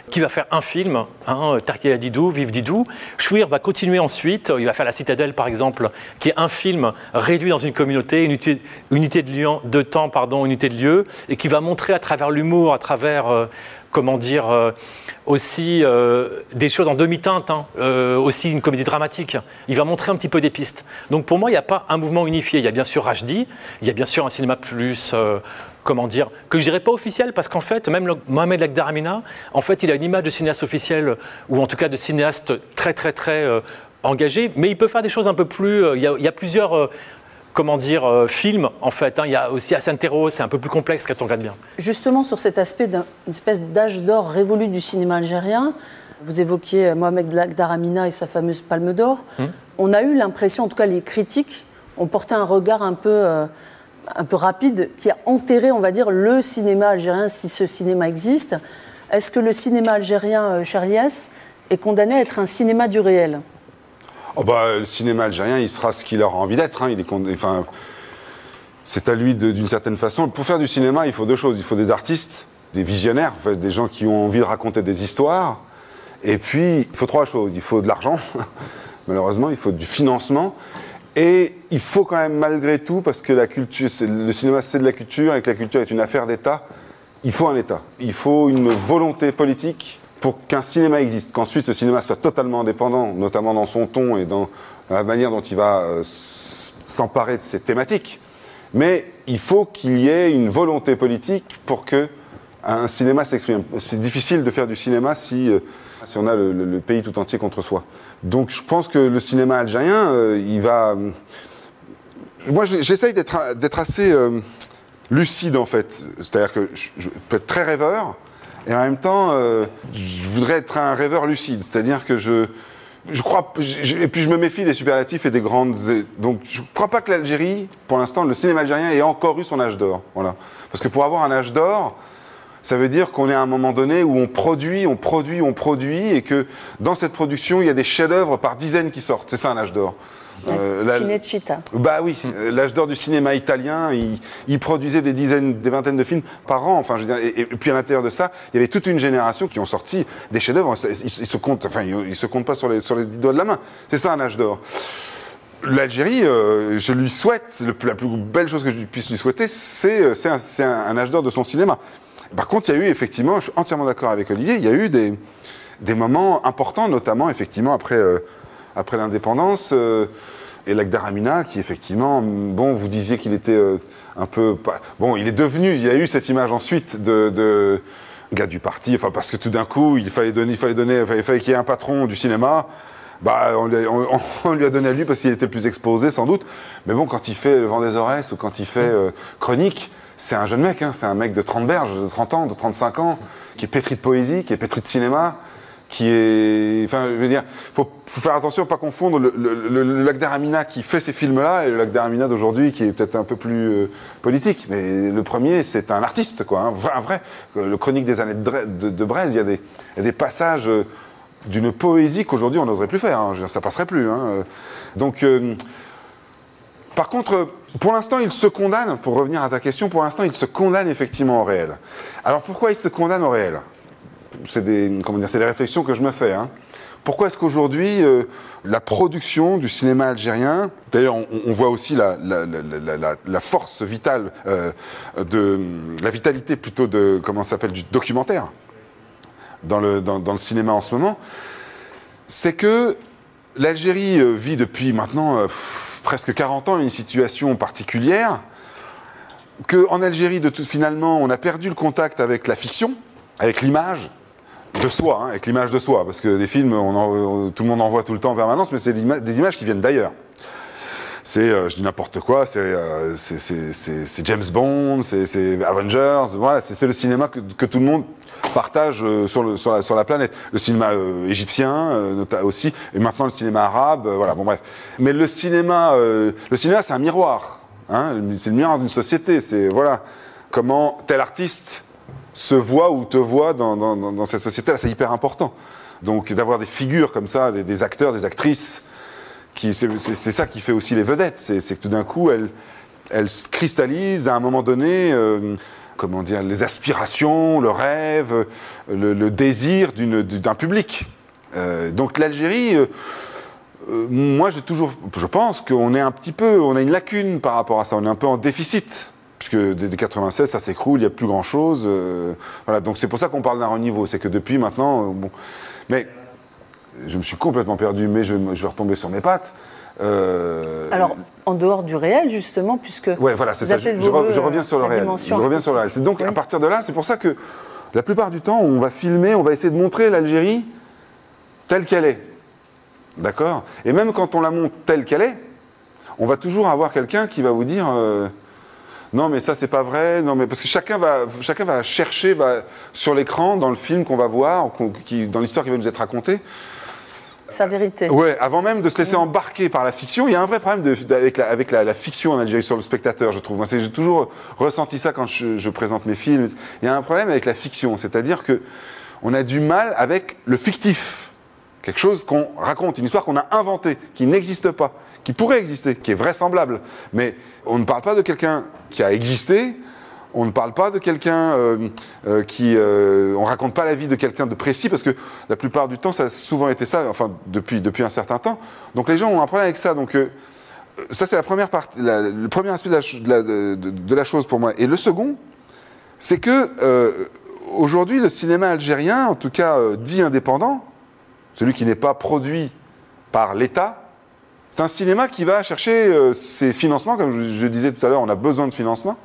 qui va faire un film, hein, Tarkia Didou, Vive Didou. Chouir va continuer ensuite, il va faire La Citadelle par exemple, qui est un film réduit dans une communauté, unité, unité de, lieu, de temps, pardon, unité de lieu, et qui va montrer à travers l'humour, à travers, euh, comment dire, euh, aussi euh, des choses en demi-teinte, hein, aussi une comédie dramatique. Il va montrer un petit peu des pistes. Donc pour moi, il n'y a pas un mouvement unifié. Il y a bien sûr Rajdi, il y a bien sûr un cinéma plus comment dire, que je dirais pas officiel, parce qu'en fait, même Mohamed Lagdaramina, en fait, il a une image de cinéaste officiel, ou en tout cas de cinéaste très, très, très euh, engagé, mais il peut faire des choses un peu plus. Euh, il, y a, plusieurs. Euh, comment dire, films, en fait. Hein. Il y a aussi Asantero, c'est un peu plus complexe quand on regarde bien. Justement, sur cet aspect d'une espèce d'âge d'or révolu du cinéma algérien, vous évoquiez Mohamed Lagdaramina et sa fameuse Palme d'Or. Hum. On a eu l'impression, en tout cas les critiques, ont porté un regard un peu un peu rapide qui a enterré, on va dire, le cinéma algérien, si ce cinéma existe. Est-ce que le cinéma algérien, euh, Charliès, est condamné à être un cinéma du réel? Oh bah, Le cinéma algérien, il sera ce qu'il aura envie d'être. Hein. Il est enfin, c'est à lui d'une certaine façon. Pour faire du cinéma, il faut deux choses. Il faut des artistes, des visionnaires, en des gens qui ont envie de raconter des histoires. Et puis, il faut trois choses. Il faut de l'argent, malheureusement, il faut du financement. Et il faut quand même, malgré tout, parce que la culture, le cinéma, c'est de la culture, et que la culture est une affaire d'État, il faut un État. Il faut une volonté politique pour qu'un cinéma existe, qu'ensuite ce cinéma soit totalement indépendant, notamment dans son ton et dans la manière dont il va euh, s'emparer de ses thématiques. Mais il faut qu'il y ait une volonté politique pour que un cinéma s'exprime. C'est difficile de faire du cinéma si, euh, si on a le, pays tout entier contre soi. Donc je pense que le cinéma algérien, euh, il va... Moi, j'essaye d'être assez euh, lucide, en fait. C'est-à-dire que je, peux être très rêveur, et en même temps, je voudrais être un rêveur lucide. C'est-à-dire que je... Je crois, et puis je me méfie des superlatifs et des grandes. Donc je ne crois pas que l'Algérie, pour l'instant, le cinéma algérien ait encore eu son âge d'or. Voilà. Parce que pour avoir un âge d'or, ça veut dire qu'on est à un moment donné où on produit, on produit, on produit, et que dans cette production, il y a des chefs-d'œuvre par dizaines qui sortent. C'est ça un âge d'or. Euh, Bah oui, euh, l'âge d'or du cinéma italien, il, produisait des dizaines, des vingtaines de films par an. Enfin, je veux dire, et, puis à l'intérieur de ça, il y avait toute une génération qui ont sorti des chefs-d'œuvre. Ils, se comptent, enfin, ils, se comptent pas sur les, sur les doigts de la main. C'est ça un âge d'or. L'Algérie, euh, je lui souhaite, la plus belle chose que je puisse lui souhaiter, c'est euh, un, un, âge d'or de son cinéma. Par contre, il y a eu effectivement, je suis entièrement d'accord avec Olivier, il y a eu des, des moments importants, notamment effectivement après, euh, après l'indépendance. Euh, et l'Agdaramina, qui effectivement, bon, vous disiez qu'il était euh, un peu. Bon, il est devenu, il y a eu cette image ensuite de, de gars du parti, enfin, parce que tout d'un coup, il fallait donner, il fallait donner, il fallait qu'il y ait un patron du cinéma. Bah, on lui, a, on, lui a donné à lui parce qu'il était plus exposé, sans doute. Mais bon, quand il fait Le vent des Aurès ou quand il fait Chronique, c'est un jeune mec, hein, c'est un mec de 30 berges, de 30 ans, de 35 ans, qui est pétri de poésie, qui est pétri de cinéma, qui est. Enfin, je veux dire, faut, faut faire attention, pas confondre le, le, lac d'Aramina qui fait ces films-là et le lac d'Aramina d'aujourd'hui qui est peut-être un peu plus euh, politique. Mais le premier, c'est un artiste, quoi, un vrai. Un vrai. Le Chronique des années de, de, Braise, il y, a des, y, a des, passages. Euh, d'une poésie qu'aujourd'hui on n'oserait plus faire. hein. Ça passerait plus. hein. Donc, euh, par contre, pour l'instant, il se condamne, pour revenir à ta question, pour l'instant, il se condamne effectivement au réel. Alors pourquoi il se condamne au réel? C'est des, des réflexions que je me fais. hein. Pourquoi est-ce qu'aujourd'hui, euh, la production du cinéma algérien, d'ailleurs, on, voit aussi la, la- la- la- force vitale, euh, de, la vitalité plutôt de, comment s'appelle, du documentaire dans le, dans, le cinéma en ce moment, c'est que l'Algérie euh, vit depuis maintenant presque 40 ans une situation particulière, qu'en Algérie, de tout, finalement, on a perdu le contact avec la fiction, avec l'image de soi, hein, avec l'image de soi, parce que des films, tout le monde en voit tout le temps en permanence, mais c'est des images qui viennent d'ailleurs. C'est, euh, je dis n'importe quoi, c'est, euh, c'est- James Bond, c'est, Avengers, voilà, c'est, le cinéma que, que tout le monde partage euh, sur, le- sur, la, sur la planète. Le cinéma euh, égyptien euh, aussi, et maintenant le cinéma arabe, voilà, bon bref. Mais le cinéma, le cinéma c'est un miroir, hein, c'est le miroir d'une société, c'est voilà, comment tel artiste se voit ou te voit dans, dans- dans- cette société-là, c'est hyper important. Donc d'avoir des figures comme ça, des, acteurs, des actrices, c'est, ça qui fait aussi les vedettes, c'est, que tout d'un coup, elles, elles se cristallisent à un moment donné, euh, comment dire, les aspirations, le rêve, le, désir d'un public. Euh, donc l'Algérie, euh, moi j'ai toujours, je pense qu'on est un petit peu, on a une lacune par rapport à ça, on est un peu en déficit. Puisque dès dès 96, ça s'écroule, il n'y a plus grand-chose. voilà, donc c'est pour ça qu'on parle d'un renouveau. C'est que depuis maintenant, mais je me suis complètement perdu, mais je, je vais retomber sur mes pattes. Euh, Alors, en dehors du réel, justement, puisque. Ouais, voilà, c'est ça. Je, re- reviens sur le réel. Je reviens sur le réel. C'est donc Oui. à partir de là, c'est pour ça que la plupart du temps, on va filmer, on va essayer de montrer l'Algérie telle qu'elle est. D'accord? Et même quand on la montre telle qu'elle est, on va toujours avoir quelqu'un qui va vous dire euh, non mais ça c'est pas vrai, non mais parce que chacun va chacun va chercher va sur l'écran dans le film qu'on va voir, qui, dans l'histoire qui va nous être racontée, Sa vérité. Ouais, avant même de se laisser embarquer par la fiction, il y a un vrai problème de- de- avec, la, avec la, la fiction en Algérie sur le spectateur, je trouve. Moi, j'ai toujours ressenti ça quand je, je présente mes films. Il y a un problème avec la fiction, c'est-à-dire que on a du mal avec le fictif, quelque chose qu'on raconte, une histoire qu'on a inventée, qui n'existe pas, qui pourrait exister, qui est vraisemblable, mais on ne parle pas de quelqu'un qui a existé. On ne parle pas de quelqu'un euh, euh, qui. euh, on raconte pas la vie de quelqu'un de précis parce que la plupart du temps, ça a souvent été ça, enfin depuis, depuis un certain temps. Donc les gens ont un problème avec ça. Donc euh, ça, c'est la première partie, le premier aspect de la, chose pour moi. Et le second, c'est que euh, aujourd'hui, le cinéma algérien, en tout cas euh, dit indépendant, celui qui n'est pas produit par l'État, c'est un cinéma qui va chercher ses financements, comme je, je disais tout à l'heure, on a besoin de financement.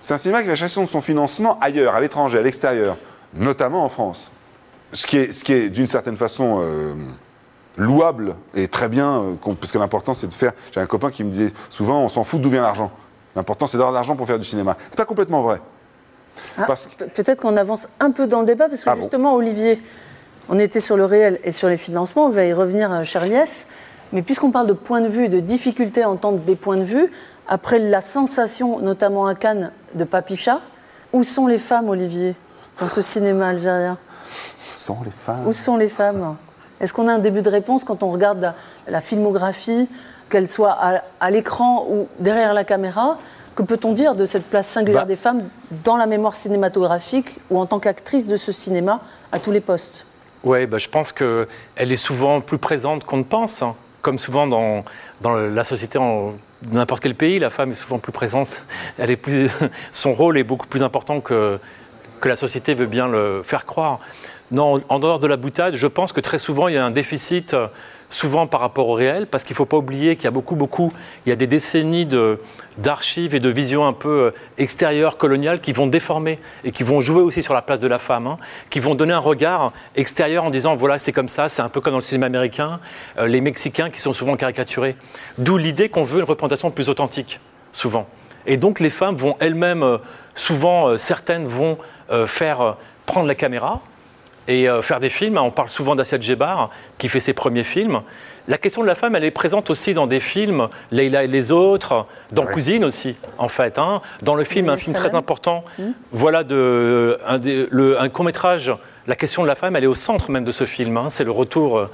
C'est un cinéma qui va chercher son- financement ailleurs, à l'étranger, à l'extérieur, notamment en France. Ce qui est, ce qui est d'une certaine façon euh, louable et très bien, euh, parce que l'important c'est de faire. J'ai un copain qui me disait souvent on s'en fout d'où vient l'argent. L'important c'est d'avoir de l'argent pour faire du cinéma. C'est pas complètement vrai. Ah, que- Peut-être qu'on avance un peu dans le débat, parce que Ah bon justement, Olivier, on était sur le réel et sur les financements, on va y revenir, euh, cher Liès. Mais puisqu'on parle de point de vue, de difficulté à entendre des points de vue, après la sensation, notamment à Cannes, de Papicha, où sont les femmes, Olivier, dans ce cinéma algérien? Sans les femmes? Où sont les femmes? Est-ce qu'on a un début de réponse quand on regarde la, la filmographie, qu'elle soit à, à l'écran ou derrière la caméra? Que peut-on dire de cette place singulière Bah. des femmes dans la mémoire cinématographique ou en tant qu'actrice de ce cinéma à tous les postes? Oui, bah, je pense qu'elle est souvent plus présente qu'on ne pense. hein. Comme souvent dans, dans la société, en dans n'importe quel pays, la femme est souvent plus présente. Elle son rôle est beaucoup plus important que, que la société veut bien le faire croire. En dehors de la boutade, je pense que très souvent, il y a un déficit, euh, souvent par rapport au réel, parce qu'il ne faut pas oublier qu'il y a beaucoup, beaucoup, il y a des décennies de- d'archives et de visions un peu euh, extérieures, coloniales, qui vont déformer et qui vont jouer aussi sur la place de la femme, hein, qui vont donner un regard extérieur en disant, voilà, c'est comme ça, c'est un peu comme dans le cinéma américain, euh, les Mexicains qui sont souvent caricaturés. D'où l'idée qu'on veut une représentation plus authentique, souvent. Et donc les femmes vont elles-mêmes, euh, souvent, certaines vont faire prendre la caméra, et euh, faire des films. On parle souvent d'Assiad Djebar, qui fait ses premiers films. La question de la femme, elle est présente aussi dans des films, Leila et les autres, dans Ouais. Cousine aussi, en fait. hein. Dans le film, Oui, un film très important, voilà de, un, court-métrage, la question de la femme, elle est au centre même de ce film. hein. C'est le retour euh,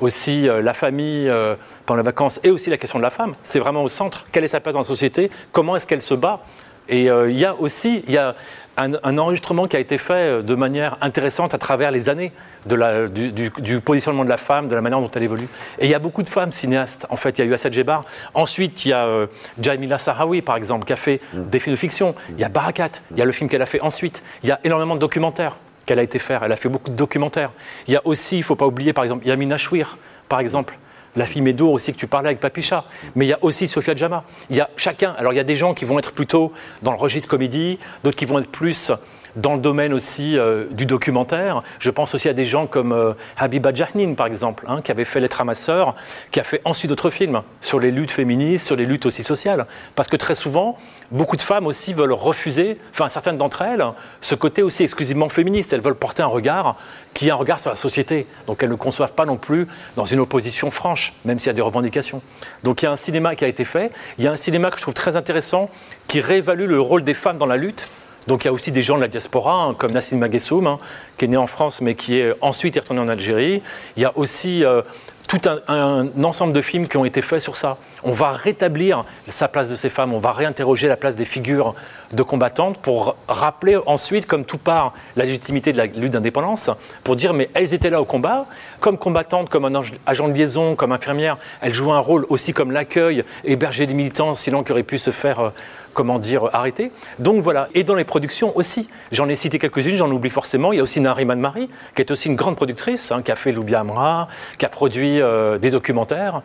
aussi, euh, la famille euh, pendant les vacances, et aussi la question de la femme. C'est vraiment au centre. Quelle est sa place dans la société? Comment est-ce qu'elle se bat? Et euh, il y a aussi il y a un, un enregistrement qui a été fait euh, de manière intéressante à travers les années de la- du, du- du positionnement de la femme, de la manière dont elle évolue. Et il y a beaucoup de femmes cinéastes. En fait, il y a eu Assad Jebar. Ensuite, il y a euh, Jamila Sahraoui, par exemple, qui a fait des films de fiction. Il y a Barakat. Il y a le film qu'elle a fait ensuite. Il y a énormément de documentaires qu'elle a été faire. Elle a fait beaucoup de documentaires. Il y a aussi, il ne faut pas oublier, par exemple, Yamina Chouir, par exemple. La fille Médour aussi que tu parlais avec Papicha. Mais il y a aussi Sofia Djama. Il y a chacun. Alors il y a des gens qui vont être plutôt dans le registre comédie, d'autres qui vont être plus dans le domaine aussi euh, du documentaire. Je pense aussi à des gens comme euh, Habiba Jahnin, par exemple, hein, qui avait fait ma sœur, qui a fait ensuite d'autres films sur les luttes féministes, sur les luttes aussi sociales. Parce que très souvent, beaucoup de femmes aussi veulent refuser, enfin certaines d'entre elles, ce côté aussi exclusivement féministe. Elles veulent porter un regard qui est un regard sur la société. Donc elles ne conçoivent pas non plus dans une opposition franche, même s'il y a des revendications. Donc il y a un cinéma qui a été fait. Il y a un cinéma que je trouve très intéressant qui réévalue le rôle des femmes dans la lutte. Donc il y a aussi des gens de la diaspora, hein, comme Nassim Magessoum, hein, qui est né en France, mais qui est ensuite retourné en Algérie. Il y a aussi euh, tout un, ensemble de films qui ont été faits sur ça. On va rétablir sa place de ces femmes, on va réinterroger la place des figures de combattantes pour rappeler ensuite, comme tout part, la légitimité de la lutte d'indépendance, pour dire mais elles étaient là au combat, comme combattantes, comme un agent de liaison, comme infirmière, elles jouaient un rôle aussi comme l'accueil, héberger des militants, sinon qui auraient pu se faire euh, comment dire, arrêter. Donc voilà, et dans les productions aussi. J'en ai cité quelques-unes, j'en oublie forcément. Il y a aussi Nariman Marie, qui est aussi une grande productrice, hein, qui a fait Loubia Amra, qui a produit euh, des documentaires.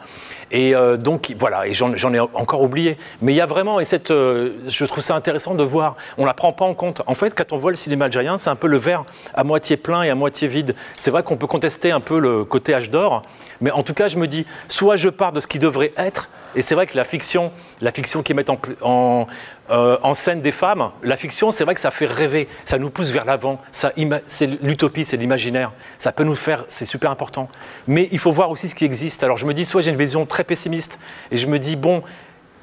Et euh, donc voilà, et j'en j'en ai encore oublié. Mais il y a vraiment, et cette, euh, je trouve ça intéressant de voir, on la prend pas en compte. En fait, quand on voit le cinéma algérien, c'est un peu le verre à moitié plein et à moitié vide. C'est vrai qu'on peut contester un peu le côté âge d'or, mais en tout cas, je me dis, soit je pars de ce qui devrait être, et c'est vrai que la fiction, la fiction qui met en, euh, scène des femmes, la fiction, c'est vrai que ça fait rêver, ça nous pousse vers l'avant, c'est l'utopie, c'est l'imaginaire, ça peut nous faire, c'est super important. Mais il faut voir aussi ce qui existe. Alors je me dis, soit j'ai une vision très pessimiste, et je me dis, bon,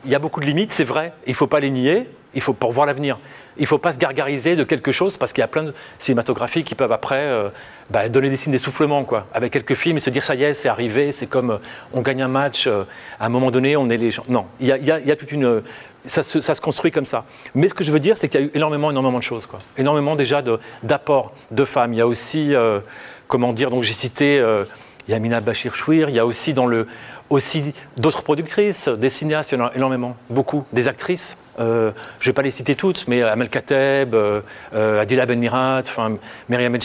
il y a beaucoup de limites, c'est vrai, il ne faut pas les nier, il faut pour voir l'avenir. Il ne faut pas se gargariser de quelque chose parce qu'il y a plein de cinématographies qui peuvent après euh, bah, donner des signes d'essoufflement. Quoi. Avec quelques films et se dire ça y est, c'est arrivé, c'est comme euh, on gagne un match, euh, à un moment donné, on est les gens. Non, il y a, il il toute une. Ça se, construit comme ça. Mais ce que je veux dire, c'est qu'il y a eu énormément, énormément de choses. Quoi. Énormément déjà d'apports de, femmes. Il y a aussi, comment dire, donc j'ai cité. Yamina Bachir Chouir, il y a aussi dans le aussi d'autres productrices, des cinéastes, il y en a énormément, beaucoup, des actrices. Euh, je ne vais pas les citer toutes, mais Amel Kateb, euh, euh, Adila Ben Mirat, enfin, Myriam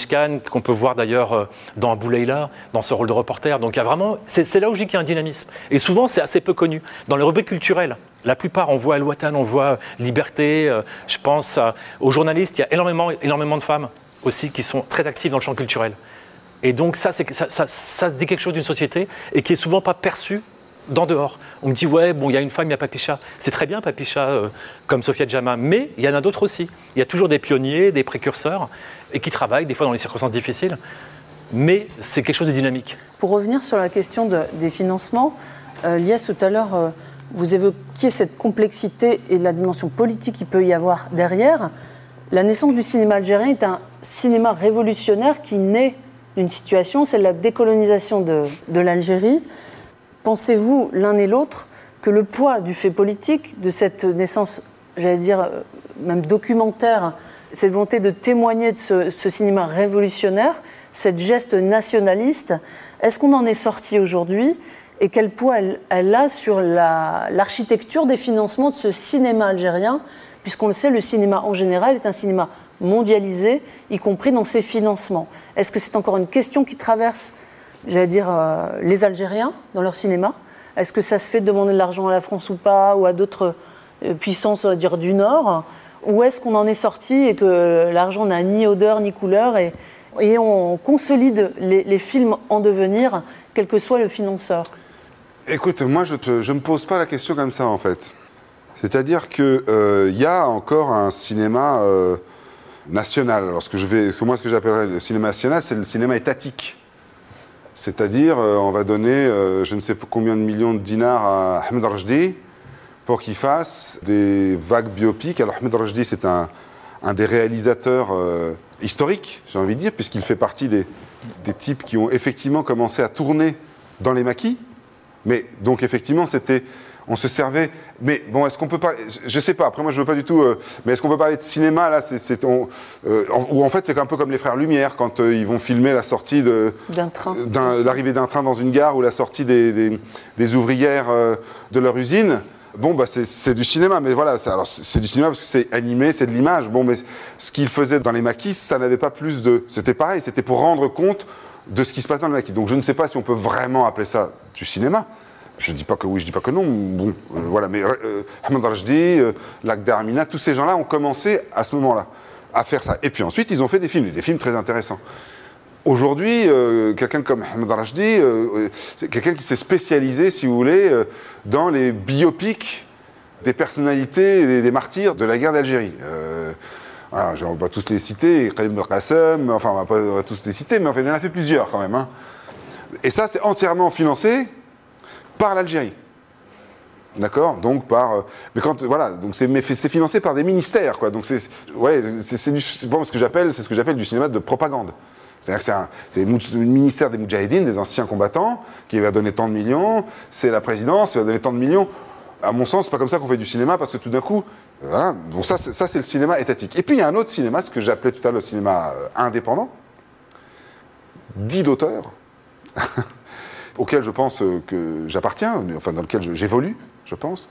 qu'on peut voir d'ailleurs euh, dans Abou Leila, dans ce rôle de reporter. Donc il y a vraiment, c'est là où dis qu'il y a un dynamisme. Et souvent, c'est assez peu connu. Dans les rubriques culturelles, la plupart, on voit Al-Watan, on voit Liberté, je pense aux journalistes, il y a énormément, énormément de femmes aussi qui sont très actives dans le champ culturel. Et donc ça, ça, ça dit quelque chose d'une société et qui est souvent pas perçu d'en dehors. On me dit ouais, bon, il y a une femme, il y a Papicha. C'est très bien Papicha, euh, comme Sophia Djama, mais il y en a d'autres aussi. Il y a toujours des pionniers, des précurseurs, et qui travaillent des fois dans des circonstances difficiles. Mais c'est quelque chose de dynamique. Pour revenir sur la question de- des financements, euh, Lias, tout à l'heure, euh, vous évoquiez cette complexité et la dimension politique qu'il peut y avoir derrière. La naissance du cinéma algérien est un cinéma révolutionnaire qui naît d'une situation, c'est la décolonisation de l'Algérie. Pensez-vous l'un et l'autre que le poids du fait politique, de cette naissance, j'allais dire, euh, même documentaire, cette volonté de témoigner de ce, cinéma révolutionnaire, cette geste nationaliste, est-ce qu'on en est sorti aujourd'hui et quel poids elle, elle a sur la- l'architecture des financements de ce cinéma algérien, puisqu'on le sait, le cinéma en général est un cinéma mondialisé, y compris dans ses financements? Est-ce que c'est encore une question qui traverse, j'allais dire, euh, les Algériens dans leur cinéma Est-ce que ça se fait de demander de l'argent à la France ou pas, ou à d'autres euh, puissances dire, du Nord? Ou est-ce qu'on en est sorti et que l'argent n'a ni odeur ni couleur et, on consolide les, films en devenir, quel que soit le financeur? Écoute, moi, je ne me pose pas la question comme ça, en fait. C'est-à-dire qu'il y a encore un cinéma euh, national. Alors, ce que je vais, que moi, ce que j'appellerais le cinéma national, c'est le cinéma étatique. C'est-à-dire, euh, on va donner euh, je ne sais combien de millions de dinars à Ahmed Rajdi pour qu'il fasse des vagues biopiques. Alors, Ahmed Rajdi, c'est un, un des réalisateurs euh, historiques, j'ai envie de dire, puisqu'il fait partie des, des types qui ont effectivement commencé à tourner dans les maquis. Mais donc effectivement, c'était, on se servait. Mais bon, est-ce qu'on peut parler Je sais pas. Après, moi, je veux pas du tout. euh, mais est-ce qu'on peut parler de cinéma là c'est, on- euh, en- Ou en fait, c'est un peu comme les frères Lumière quand euh, ils vont filmer la sortie de D'un train. l'arrivée d'un train dans une gare ou la sortie des, des- des ouvrières de leur usine. Bon, bah, c'est, du cinéma, mais voilà, alors, c'est c'est du cinéma parce que c'est animé, c'est de l'image. Bon, mais ce qu'ils faisaient dans les maquis, ça n'avait pas plus de. C'était pareil, c'était pour rendre compte de ce qui se passe dans les maquis. Donc je ne sais pas si on peut vraiment appeler ça du cinéma. Je dis pas que oui, je dis pas que non. Bon, euh, voilà, mais euh, Ahmed Rajdi, euh, Lac d'Armina, tous ces gens-là ont commencé à ce moment-là à faire ça. Et puis ensuite, ils ont fait des films, des films très intéressants. Aujourd'hui, euh, quelqu'un comme Ahmed Rajdi, c'est quelqu'un qui s'est spécialisé, si vous voulez, dans les biopics des personnalités, des, martyrs de la guerre d'Algérie. Voilà, on va tous les citer, Khalid Belkacem, enfin, on va pas tous les citer, mais enfin, il en a fait plusieurs quand même. hein. Et ça, c'est entièrement financé par l'Algérie. D'accord Donc par. euh, mais quand voilà, donc c'est financé par des ministères, quoi. Donc c'est ouais, c'est pas ce que j'appelle, ce que j'appelle du cinéma de propagande. C'est-à-dire que c'est le ministère des Moudjahidines, des anciens combattants, qui va donner tant de millions. C'est la présidence, qui va donner tant de millions. À mon sens, c'est pas comme ça qu'on fait du cinéma, parce que tout d'un coup, voilà. Donc ça, c'est- le cinéma étatique. Et puis il y a un autre cinéma, ce que j'appelais tout à l'heure le cinéma euh, indépendant, dit d'auteurs auquel je pense euh, que j'appartiens, enfin dans lequel j'évolue, je pense,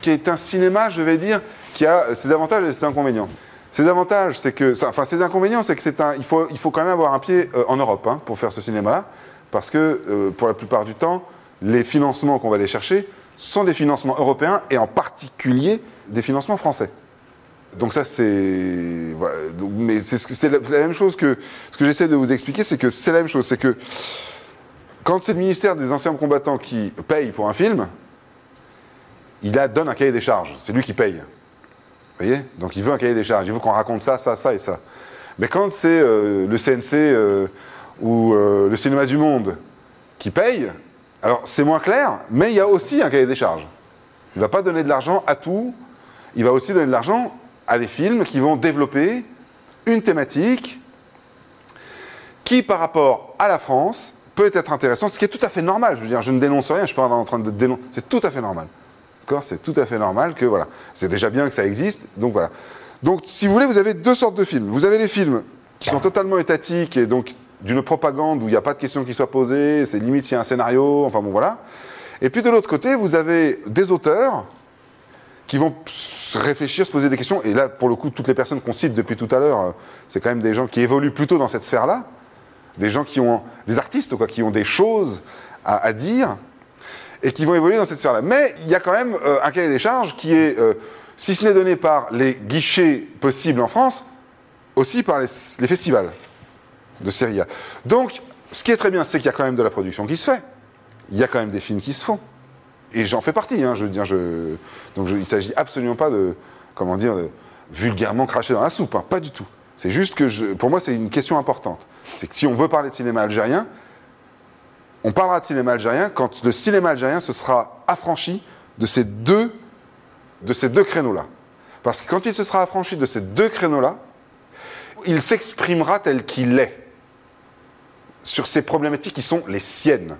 qui est un cinéma, je vais dire, qui a ses avantages et ses inconvénients. Ses avantages, c'est que, enfin ses inconvénients, c'est que c'est un, il faut, il faut quand même avoir un pied euh, en Europe hein, pour faire ce cinéma-là, parce que euh, pour la plupart du temps, les financements qu'on va aller chercher sont des financements européens et en particulier des financements français. Donc ça c'est, voilà, mais c'est la, la même chose que ce que j'essaie de vous expliquer, c'est que c'est la même chose, c'est que quand c'est le ministère des anciens combattants qui paye pour un film, il a, donne un cahier des charges. C'est lui qui paye. Vous voyez? Donc il veut un cahier des charges. Il veut qu'on raconte ça, ça, ça et ça. Mais quand c'est euh, le CNC euh, ou euh, le Cinéma du Monde qui paye, alors c'est moins clair, mais il y a aussi un cahier des charges. Il ne va pas donner de l'argent à tout. Il va aussi donner de l'argent à des films qui vont développer une thématique qui, par rapport à la France, peut être intéressante, ce qui est tout à fait normal. Je veux dire, je ne dénonce rien, je pas en train de dénoncer. C'est tout à fait normal. D'accord? C'est tout à fait normal que, voilà. C'est déjà bien que ça existe, donc voilà. Donc, si vous voulez, vous avez deux sortes de films. Vous avez les films qui sont totalement étatiques et donc d'une propagande où il n'y a pas de question qui soit posée, c'est limite s'il y a un scénario, enfin bon, voilà. Et puis de l'autre côté, vous avez des auteurs qui vont réfléchir, se poser des questions. Et là, pour le coup, toutes les personnes qu'on cite depuis tout à l'heure, euh, c'est quand même des gens qui évoluent plutôt dans cette sphère-là, des gens qui ont, des artistes, quoi, qui ont des choses à, dire et qui vont évoluer dans cette sphère-là. Mais il y a quand même euh, un cahier des charges qui est, euh, si ce n'est donné par les guichets possibles en France, aussi par les, festivals de série A. Donc, ce qui est très bien, c'est qu'il y a quand même de la production qui se fait. Il y a quand même des films qui se font. Et j'en fais partie, hein, je veux dire, il ne s'agit absolument pas de, comment dire, vulgairement cracher dans la soupe, hein, pas du tout. C'est juste que, pour moi, c'est une question importante. C'est que si on veut parler de cinéma algérien, on parlera de cinéma algérien quand le cinéma algérien se sera affranchi de ces deux, de ces deux créneaux-là. Parce que quand il se sera affranchi de ces deux créneaux-là, il s'exprimera tel qu'il est sur ces problématiques qui sont les siennes.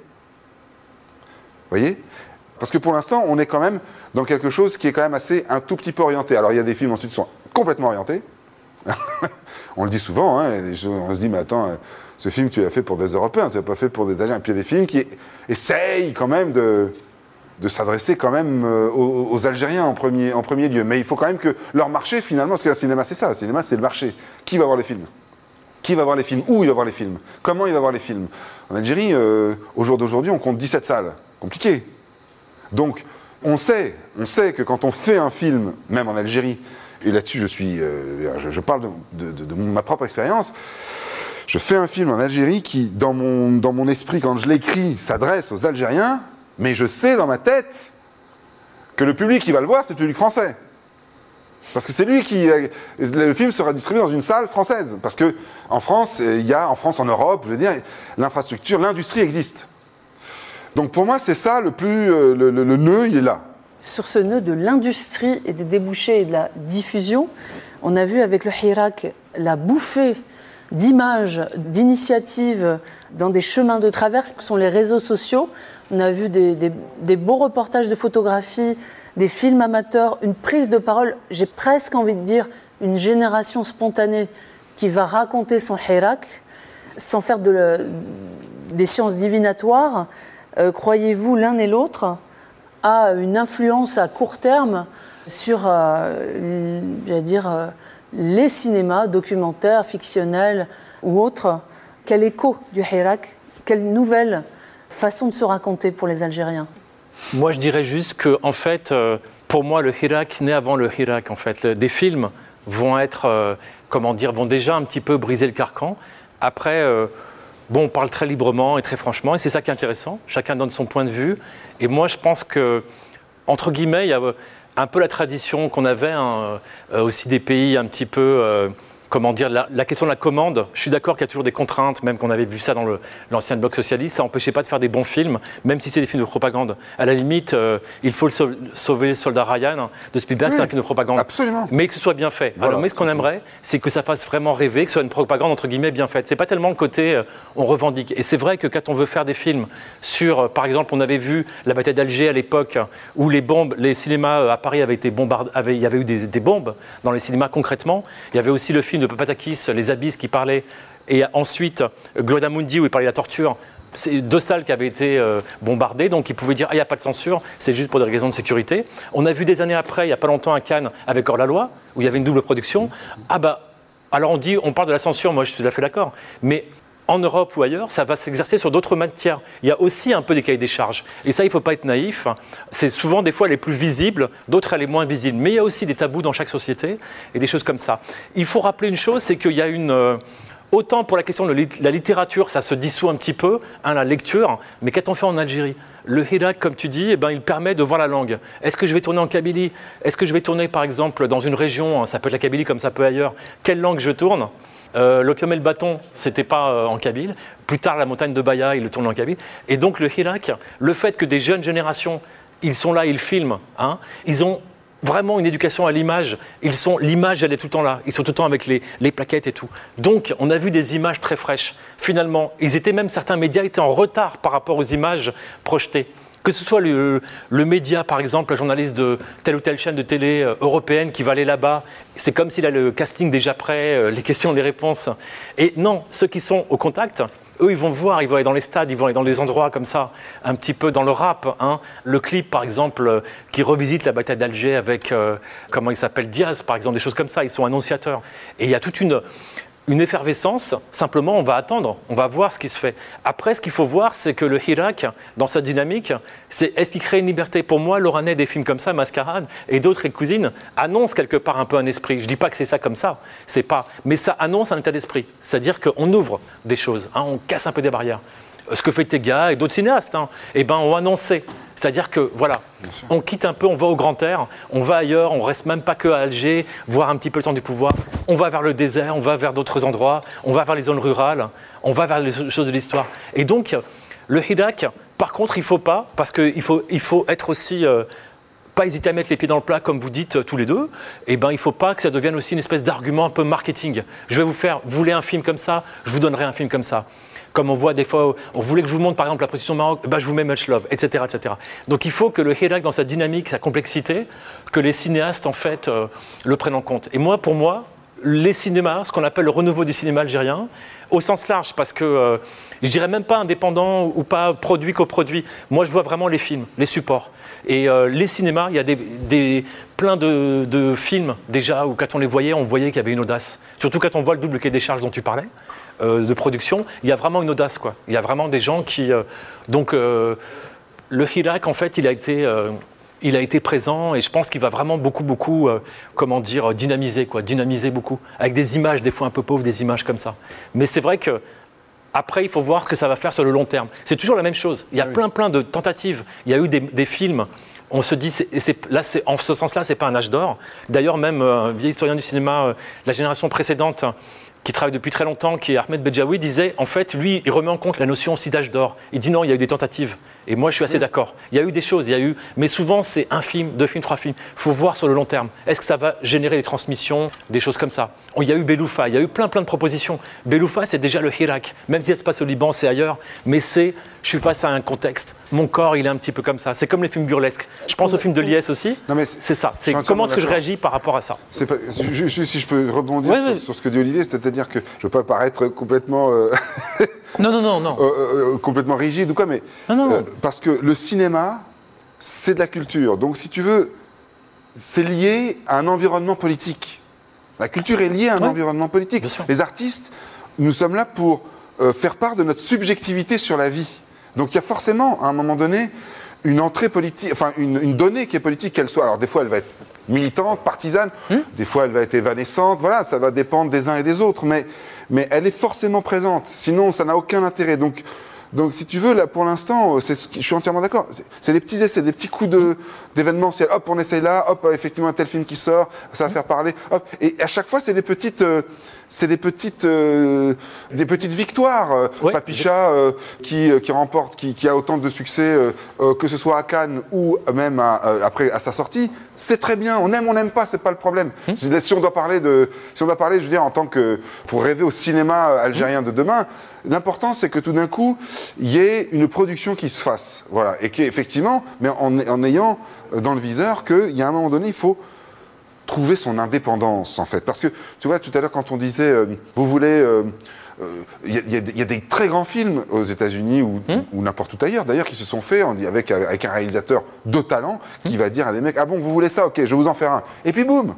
Vous voyez? Parce que pour l'instant, on est quand même dans quelque chose qui est quand même assez un tout petit peu orienté. Alors il y a des films ensuite qui sont complètement orientés. on le dit souvent, hein, on se dit, mais attends, euh, ce film tu l'as fait pour des Européens, tu l'as pas fait pour des Algériens. Puis il y a des films qui essayent quand même de, de s'adresser quand même euh, aux, aux Algériens en premier, en premier lieu. Mais il faut quand même que leur marché, finalement, parce que le cinéma c'est ça, le cinéma c'est le marché. Qui va voir les films? Qui va voir les films? Où il va voir les films? Comment il va voir les films? En Algérie, euh, au jour d'aujourd'hui, on compte 17 salles. Compliqué. Donc, on sait, on sait que quand on fait un film, même en Algérie, et là-dessus je suis, euh, je, parle de, ma propre expérience, je fais un film en Algérie qui, dans mon, dans mon esprit, quand je l'écris, s'adresse aux Algériens, mais je sais dans ma tête que le public qui va le voir, c'est le public français. Parce que c'est lui qui. euh, Le film sera distribué dans une salle française. Parce que en France, euh, il y a, en France, en Europe, je veux dire, l'infrastructure, l'industrie existe. Donc pour moi, c'est ça le plus. le nœud, il est là. Sur ce nœud de l'industrie et des débouchés et de la diffusion, on a vu avec le Hirak la bouffée d'images, d'initiatives dans des chemins de traverse que sont les réseaux sociaux. On a vu des, beaux reportages de photographie, des films amateurs, une prise de parole, j'ai presque envie de dire une génération spontanée qui va raconter son Hirak sans faire de des sciences divinatoires. Euh, croyez-vous l'un et l'autre? A une influence à court terme sur, euh, dire, euh, les cinémas, documentaires, fictionnels ou autres Quel écho du Hirak Quelle nouvelle façon de se raconter pour les Algériens? Moi, je dirais juste que, en fait, pour moi, le Hirak naît avant le Hirak. En fait, des films vont être, comment dire, vont déjà un petit peu briser le carcan. Après, bon, on parle très librement et très franchement, et c'est ça qui est intéressant. Chacun donne son point de vue. Et moi, je pense que, entre guillemets, il y a un peu la tradition qu'on avait hein, euh, aussi des pays un petit peu. Comment dire, la, question de la commande, je suis d'accord qu'il y a toujours des contraintes, même qu'on avait vu ça dans l'ancien bloc socialiste, ça n'empêchait pas de faire des bons films, même si c'est des films de propagande. À la limite, euh, il faut le sauver le soldat Ryan de Spielberg, c'est un film de propagande. Absolument. Mais que ce soit bien fait. Alors, mais ce qu'on aimerait, c'est que ça fasse vraiment rêver, que ce soit une propagande entre guillemets bien faite. C'est pas tellement le côté euh, on revendique. Et c'est vrai que quand on veut faire des films sur, euh, par exemple, on avait vu la bataille d'Alger à l'époque où les bombes, les cinémas à Paris avaient été bombardés, il y avait eu des, des bombes dans les cinémas concrètement. Il y avait aussi le film de Papatakis, Les Abysses, qui parlait, et ensuite Gloria Mundi, où il parlait de la torture. C'est deux salles qui avaient été euh, bombardées, donc ils pouvaient dire Ah, il n'y a pas de censure, c'est juste pour des raisons de sécurité. On a vu des années après, il n'y a pas longtemps, à Cannes, avec Hors-la-Loi, où il y avait une double production. Ah, bah, alors on dit, on parle de la censure, moi je suis tout à fait d'accord. Mais en Europe ou ailleurs, ça va s'exercer sur d'autres matières. Il y a aussi un peu des cahiers des charges. Et ça, il ne faut pas être naïf. C'est souvent des fois les plus visibles, d'autres les moins visibles. Mais il y a aussi des tabous dans chaque société et des choses comme ça. Il faut rappeler une chose, c'est qu'il y a une... Euh, autant pour la question de la littérature, ça se dissout un petit peu, hein, la lecture, mais qu'a-t-on fait en Algérie? Le Hirak, comme tu dis, eh ben, il permet de voir la langue. Est-ce que je vais tourner en Kabylie? Est-ce que je vais tourner, par exemple, dans une région, ça peut être la Kabylie comme ça peut ailleurs? Quelle langue je tourne? Euh, L'opium et le bâton, c'était pas euh, en Kabyle. Plus tard, la montagne de Baya, il le tourne en Kabyle. Et donc le Hirak, le fait que des jeunes générations, ils sont là, ils filment, hein, ils ont vraiment une éducation à l'image. Ils sont l'image, elle est tout le temps là. Ils sont tout le temps avec les, les, plaquettes et tout. Donc, on a vu des images très fraîches. Finalement, ils étaient même certains médias étaient en retard par rapport aux images projetées. Que ce soit le, média, par exemple, un journaliste de telle ou telle chaîne de télé euh, européenne qui va aller là-bas, c'est comme s'il a le casting déjà prêt, euh, les questions, les réponses. Et non, ceux qui sont au contact, eux, ils vont voir, ils vont aller dans les stades, ils vont aller dans des endroits comme ça, un petit peu dans le rap. Hein. Le clip, par exemple, euh, qui revisite la bataille d'Alger avec, comment il s'appelle, Diaz, par exemple, des choses comme ça, ils sont annonciateurs. Et il y a toute une, une effervescence, simplement on va attendre, on va voir ce qui se fait. Après, ce qu'il faut voir, c'est que le Hirak, dans sa dynamique, c'est est-ce qu'il crée une liberté? Pour moi, Loranet, des films comme ça, Mascarade et d'autres Cousines, annoncent quelque part un peu un esprit. Je ne dis pas que c'est ça comme ça, c'est pas, mais ça annonce un état d'esprit. C'est-à-dire qu'on ouvre des choses, hein, on casse un peu des barrières. Ce que fait Tega et d'autres cinéastes, hein, eh ben, ont annoncé c'est-à-dire que, voilà, on quitte un peu, on va au grand air, on va ailleurs, on reste même pas que à Alger, voir un petit peu le temps du pouvoir. On va vers le désert, on va vers d'autres endroits, on va vers les zones rurales, on va vers les choses de l'histoire. Et donc, le Hidak, par contre, il faut pas, parce qu'il faut, faut être aussi. Euh, pas hésiter à mettre les pieds dans le plat, comme vous dites euh, tous les deux, eh ben, il faut pas que ça devienne aussi une espèce d'argument un peu marketing. Je vais vous faire, vous voulez un film comme ça, je vous donnerai un film comme ça comme on voit des fois, on voulait que je vous montre par exemple la position Maroc, bah, je vous mets Much Love, etc., etc. Donc il faut que le Hirak, dans sa dynamique, sa complexité, que les cinéastes en fait euh, le prennent en compte. Et moi, pour moi, les cinémas, ce qu'on appelle le renouveau du cinéma algérien, au sens large, parce que euh, je dirais même pas indépendant ou pas produit coproduit. Moi, je vois vraiment les films, les supports. Et euh, les cinémas, il y a des, plein de, films déjà où quand on les voyait, on voyait qu'il y avait une audace. Surtout quand on voit le double quai des charges dont tu parlais. Euh, de production, il y a vraiment une audace. Quoi. Il y a vraiment des gens qui. Euh, donc, le Hirak, en fait, il a été. il a été présent et je pense qu'il va vraiment beaucoup, beaucoup, comment dire, dynamiser, quoi, dynamiser beaucoup, avec des images, des fois un peu pauvres, des images comme ça. Mais c'est vrai que après, il faut voir ce que ça va faire sur le long terme. C'est toujours la même chose. Il y a ah plein, plein de tentatives. Il y a eu des, films. On se dit, là, en ce sens-là, c'est pas un âge d'or. D'ailleurs, même un vieil historien du cinéma, la génération précédente, qui travaille depuis très longtemps, qui est Ahmed Bedjaoui, disait en fait, lui, il remet en compte la notion aussi d'âge d'or. Il dit non, il y a eu des tentatives. Et moi, je suis assez d'accord. Il y a eu des choses, il y a eu, mais souvent, c'est un film, deux films, trois films. Il faut voir sur le long terme. Est-ce que ça va générer des transmissions, des choses comme ça? Il y a eu Beloufa, il y a eu plein, plein de propositions. Beloufa, c'est déjà le Hirak, même si ça se passe au Liban, c'est ailleurs, mais c'est, je suis face à un contexte. Mon corps, il est un petit peu comme ça. C'est comme les films burlesques. Je pense au film de Liès aussi. Non, mais C'est ça. C'est comment est-ce que je réagis par rapport à ça? Pas- juste si je peux rebondir Ouais, sur, ouais. sur ce que dit Olivier, c'est-à-dire que je ne veux pas paraître complètement, euh, Non, non, non, non. euh, euh, complètement rigide ou quoi, mais Non, non. euh, parce que le cinéma, c'est de la culture. Donc, si tu veux, c'est lié à un environnement politique. La culture est liée à un Ouais. environnement politique. Les artistes, nous sommes là pour euh, faire part de notre subjectivité sur la vie. Donc, il y a forcément, à un moment donné, une entrée politique, enfin, une, une donnée qui est politique, qu'elle soit. Alors, des fois, elle va être militante, partisane, Hmm. des fois, elle va être évanescente. Voilà, ça va dépendre des uns et des autres. Mais, mais elle est forcément présente. Sinon, ça n'a aucun intérêt. Donc, donc, si tu veux, là, pour l'instant, euh, c'est ce qui- je suis entièrement d'accord. C'est- des petits essais, des petits coups de- d'événementiel. Hop, on essaye là. Hop, effectivement, un tel film qui sort, ça va faire parler. Hop. Et à chaque fois, c'est des petites, euh, c'est des petites, euh, des petites victoires. Euh. Papicha euh, qui, qui remporte, qui, qui a autant de succès, euh, que ce soit à Cannes ou même à, après à sa sortie, c'est très bien. On aime, on n'aime pas, c'est pas le problème. C'est- Si on doit parler de, si on doit parler, je veux dire, en tant que pour rêver au cinéma algérien de demain, l'important c'est que tout d'un coup il y ait une production qui se fasse, voilà, et qu'effectivement, mais en, en ayant dans le viseur qu'il y a un moment donné, il faut trouver son indépendance, en fait. Parce que, tu vois, tout à l'heure, quand on disait, euh, vous voulez... euh, euh, Il y, a- y des- il y a des très grands films aux États-Unis ou, ou n'importe où ailleurs, d'ailleurs, qui se sont faits avec, avec un réalisateur de talent qui va dire à des mecs Ah bon, vous voulez ça? Ok, je vais vous en faire un. Et puis boum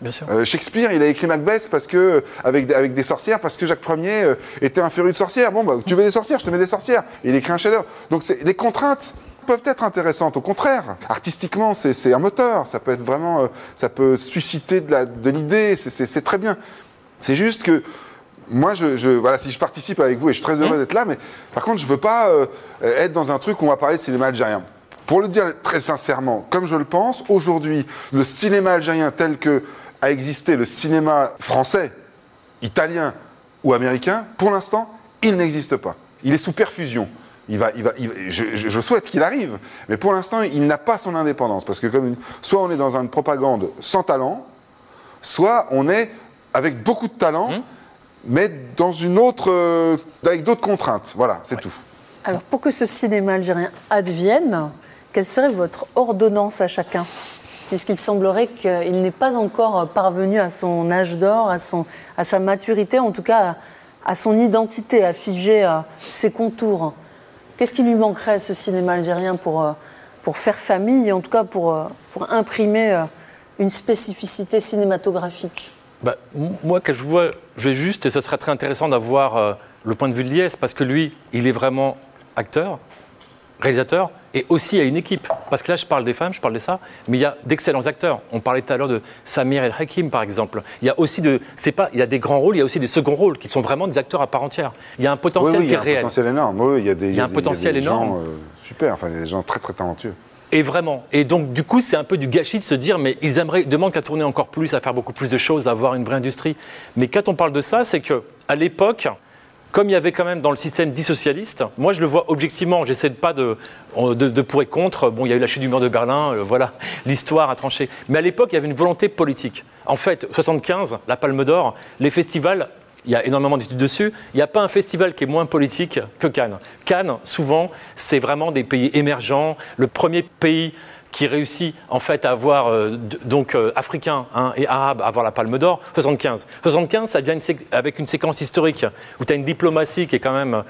Bien sûr. Euh, Shakespeare, il a écrit Macbeth parce que, avec, des- avec des sorcières, parce que Jacques Ier euh, était un féru de sorcières. Bon, bah, tu veux des sorcières, je te mets des sorcières. Il écrit un chef-d'œuvre. Donc c'est- les contraintes peuvent être intéressantes. Au contraire, artistiquement, c'est un moteur. Ça peut être vraiment, euh, ça peut susciter de l'idée. C'est- très bien. C'est juste que moi, je, je- voilà, si je participe avec vous et je suis très heureux d'être là, mais par contre, je veux pas euh, être dans un truc où on va parler de cinéma algérien. Pour le dire très sincèrement, comme je le pense, aujourd'hui, le cinéma algérien tel que a existé le cinéma français, italien ou américain, pour l'instant, il n'existe pas. Il est sous perfusion. Il va, il va, il va- je, souhaite qu'il arrive, mais pour l'instant, il n'a pas son indépendance. Parce que comme une- soit on est dans une propagande sans talent, soit on est avec beaucoup de talent, mais dans une autre, euh, avec d'autres contraintes. Voilà, c'est tout. Alors, pour que ce cinéma algérien advienne, quelle serait votre ordonnance à chacun? Puisqu'il semblerait qu'il n'est pas encore parvenu à son âge d'or, à, son- à sa maturité, en tout cas à, à son identité, à figer euh, ses contours. Qu'est-ce qui lui manquerait ce cinéma algérien pour, euh, pour faire famille, en tout cas pour, euh, pour imprimer euh, une spécificité cinématographique? Bah, moi, que je vois, je vais juste, et ce serait très intéressant d'avoir le point de vue de Lies, parce que lui, il est vraiment acteur, réalisateur, et aussi il y a une équipe. Parce que là, je parle des femmes, je parle de ça, mais il y a d'excellents acteurs. On parlait tout à l'heure de Samir El Hakim, par exemple. Il y a aussi de, c'est pas, il y a des grands rôles, il y a aussi des seconds rôles qui sont vraiment des acteurs à part entière. Il y a un potentiel Oui, oui, il qui y est a un réel. potentiel énorme. Oui, il y a des, Il y a un potentiel des énorme. gens, euh, super, enfin, il y a des gens très très talentueux. Et vraiment. Et donc, du coup, c'est un peu du gâchis de se dire, mais ils aimeraient, demandent qu'à tourner encore plus, à faire beaucoup plus de choses, à avoir une vraie industrie. Mais quand on parle de ça, c'est que à l'époque, comme il y avait quand même dans le système dit socialiste, moi je le vois objectivement, j'essaie de pas de, pour et contre. Bon, il y a eu la chute du mur de Berlin, euh, voilà, l'histoire a tranché. Mais à l'époque, il y avait une volonté politique. En fait, 75, la Palme d'Or, les festivals il y a énormément d'études dessus. Il n'y a pas un festival qui est moins politique que Cannes. Cannes, souvent, c'est vraiment des pays émergents. Le premier pays qui réussit en fait à avoir euh, donc euh, africain hein, et arabe à avoir la Palme d'Or, 75. 75, ça vient une sé- avec une séquence historique où tu as une diplomatie qui est quand même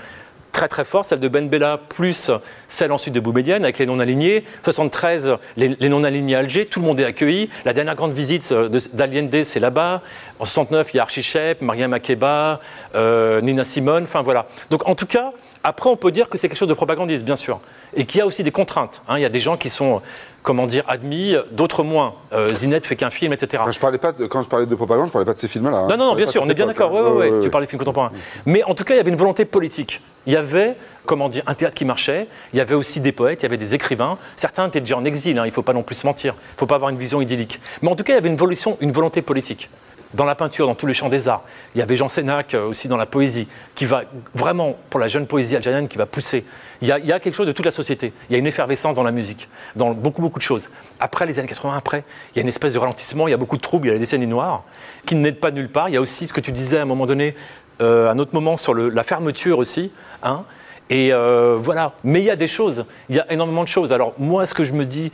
très très forte, celle de Ben Bella, plus celle ensuite de Boumedienne avec les non-alignés. 73, les, non-alignés à Alger, tout le monde est accueilli. La dernière grande visite euh, de- d'Allende, c'est là-bas. En 69, il y a Archie Shep, Mariam Makeba, euh, Nina Simone, enfin voilà. Donc en tout cas, après on peut dire que c'est quelque chose de propagandiste, bien sûr. Et qu'il y a aussi des contraintes. hein. Il y a des gens qui sont, comment dire, admis, d'autres moins. Euh, Zinette fait qu'un film, etc. Enfin, je parlais pas de- quand je parlais de propagande, je parlais pas de ces films-là. hein. Non, non, non, bien sûr, de on est bien d'accord. Ouais, ouais, Ouais, ouais, ouais, Tu parlais des films contemporains. Mais en tout cas, il y avait une volonté politique. Il y avait, comment dire, un théâtre qui marchait. Il y avait aussi des poètes, il y avait des écrivains. Certains étaient déjà en exil. hein, il ne faut pas non plus se mentir. Il ne faut pas avoir une vision idyllique. Mais en tout cas, il y avait une, volition- une volonté politique. Dans la peinture, dans tous les champs des arts. Il y avait Jean Sénac euh, aussi dans la poésie, qui va vraiment, pour la jeune poésie algérienne, qui va pousser. Il y, a, quelque chose de toute la société. Il y a une effervescence dans la musique, dans beaucoup, beaucoup de choses. Après, les années 80, après, il y a une espèce de ralentissement, il y a beaucoup de troubles, il y a la décennie noire, qui n'aide pas nulle part. Il y a aussi ce que tu disais à un moment donné, euh, un autre moment sur la fermeture aussi. Hein, et euh, voilà. Mais il y a des choses, il y a énormément de choses. Alors moi, ce que je me dis,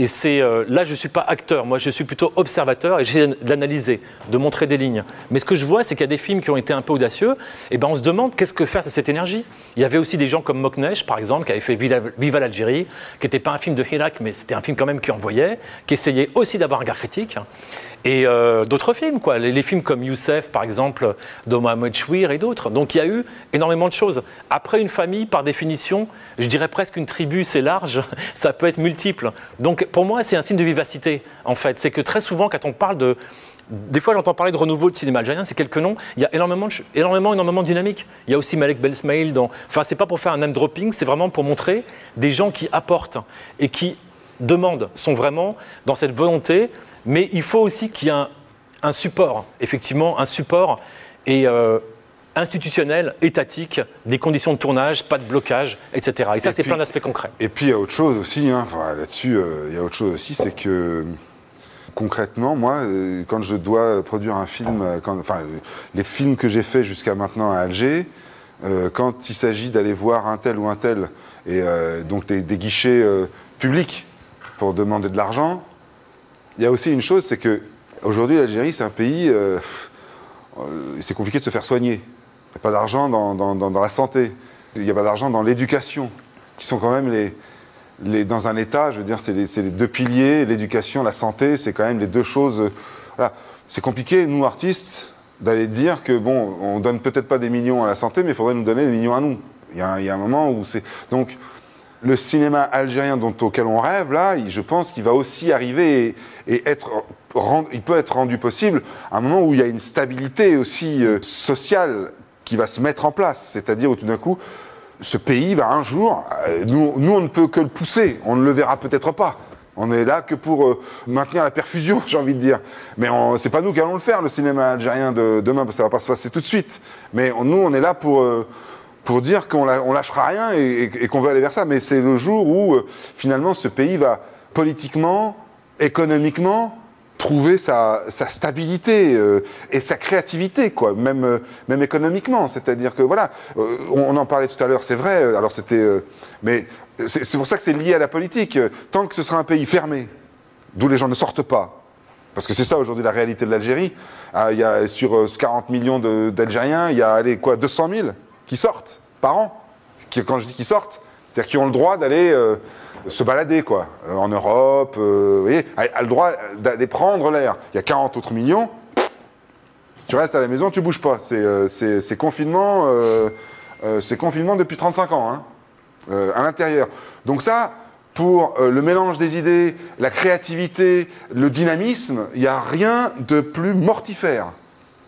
et c'est euh, là, je ne suis pas acteur, moi je suis plutôt observateur et j'essaie d'analyser, de montrer des lignes. Mais ce que je vois, c'est qu'il y a des films qui ont été un peu audacieux, et ben on se demande qu'est-ce que faire de cette énergie? Il y avait aussi des gens comme Moknesh, par exemple, qui avait fait Viva, Viva l'Algérie, qui n'était pas un film de Hirak, mais c'était un film quand même qui envoyait, qui essayait aussi d'avoir un regard critique. Et euh, d'autres films, quoi. Les, films comme Youssef, par exemple, de Mohamed Chouir et d'autres. Donc il y a eu énormément de choses. Après, une famille, par définition, je dirais presque une tribu, c'est large, ça peut être multiple. Donc pour moi, c'est un signe de vivacité, en fait. C'est que très souvent, quand on parle de. Des fois, j'entends parler de renouveau de cinéma algérien, c'est quelques noms. Il y a énormément, énormément, énormément de dynamique. Il y a aussi Malek Belsmail dans. Enfin, c'est pas pour faire un name dropping, c'est vraiment pour montrer des gens qui apportent et qui demandent, sont vraiment dans cette volonté. Mais il faut aussi qu'il y ait un, un support, effectivement, un support et euh, institutionnel, étatique, des conditions de tournage, pas de blocage, etc. Et ça, c'est plein d'aspects concrets. Et puis il y a autre chose aussi, hein, enfin, là-dessus, euh, il y a autre chose aussi, c'est que concrètement, moi, euh, quand je dois produire un film, quand, enfin, les films que j'ai faits jusqu'à maintenant à Alger, euh, quand il s'agit d'aller voir un tel ou un tel, et euh, donc des, des guichets euh, publics pour demander de l'argent, il y a aussi une chose, c'est que aujourd'hui l'Algérie, c'est un pays, euh, euh, c'est compliqué de se faire soigner. Il n'y a pas d'argent dans, la santé. Il n'y a pas d'argent dans l'éducation, qui sont quand même les, dans un État, je veux dire, c'est les, deux piliers, l'éducation, la santé, c'est quand même les deux choses. euh. C'est compliqué, nous artistes, d'aller dire que bon, on donne peut-être pas des millions à la santé, mais il faudrait nous donner des millions à nous. Il y a, y a un moment où c'est donc le cinéma algérien dont, auquel on rêve là, je pense qu'il va aussi arriver et, être il peut être rendu possible à un moment où il y a une stabilité aussi euh, sociale qui va se mettre en place, c'est-à-dire où tout d'un coup ce pays va un jour, euh, nous, nous on ne peut que le pousser, on ne le verra peut-être pas. On est là que pour euh, maintenir la perfusion, j'ai envie de dire. Mais c'est pas nous qui allons le faire, le cinéma algérien de demain, parce que ça va pas se passer tout de suite. Mais nous, on est là pour, pour dire qu'on lâchera rien et, qu'on veut aller vers ça. Mais c'est le jour où, euh, finalement, ce pays va politiquement, économiquement, trouver sa, stabilité euh, et sa créativité, quoi, même, euh, économiquement. C'est-à-dire que, voilà, on, en parlait tout à l'heure, c'est vrai, alors c'était. mais c'est pour ça que c'est lié à la politique. Tant que ce sera un pays fermé, d'où les gens ne sortent pas, parce que c'est ça aujourd'hui la réalité de l'Algérie, ah, il y a sur euh, 40 millions d'Algériens, il y a allez, quoi, 200 000 qui sortent par an. Quand je dis qui sortent, c'est-à-dire qui ont le droit d'aller euh, se balader quoi, euh, en Europe, euh, vous voyez, a, a le droit d'aller prendre l'air. Il y a 40 autres millions. Si tu restes à la maison, tu bouges pas. C'est confinement, confinement depuis 35 ans, hein, à l'intérieur. Donc ça, pour le mélange des idées, la créativité, le dynamisme, il n'y a rien de plus mortifère.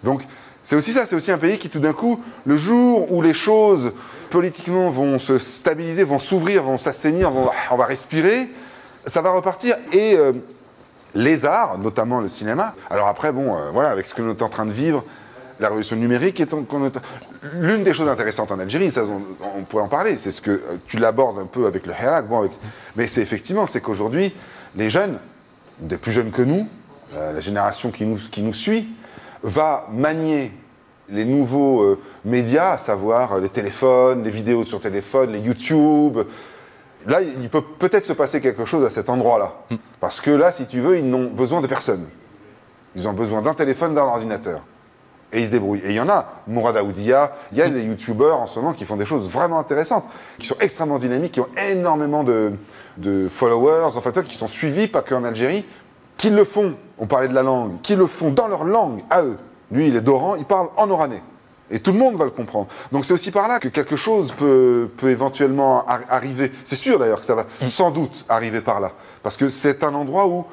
Donc c'est aussi ça, c'est aussi un pays qui tout d'un coup, le jour où les choses politiquement vont se stabiliser, vont s'ouvrir, vont s'assainir, on va respirer, ça va repartir. Et euh, les arts, notamment le cinéma. Alors après, bon, euh, voilà, avec ce que nous sommes en train de vivre, la révolution numérique est l'une des choses intéressantes en Algérie, ça, on, pourrait en parler, c'est ce que euh, tu l'abordes un peu avec le Hirak, bon, mais c'est effectivement, c'est qu'aujourd'hui, les jeunes, des plus jeunes que nous, la génération qui nous, qui nous suit, va manier les nouveaux euh, médias, à savoir euh, les téléphones, les vidéos sur téléphone, les YouTube. Là, il peut peut-être se passer quelque chose à cet endroit-là. Parce que là, si tu veux, ils n'ont besoin de personne. Ils ont besoin d'un téléphone, d'un ordinateur. Et ils se débrouillent. Et il y en a, Mourad Aoudia, il y a des youtubeurs en ce moment qui font des choses vraiment intéressantes, qui sont extrêmement dynamiques, qui ont énormément de, de followers, en fait, qui sont suivis, pas qu'en Algérie, qui le font, on parlait de la langue, qui le font dans leur langue, à eux. Lui, il est d'Oran, il parle en oranais. Et tout le monde va le comprendre. Donc c'est aussi par là que quelque chose peut, peut éventuellement ar- arriver. C'est sûr d'ailleurs que ça va sans doute arriver par là. Parce que c'est un endroit où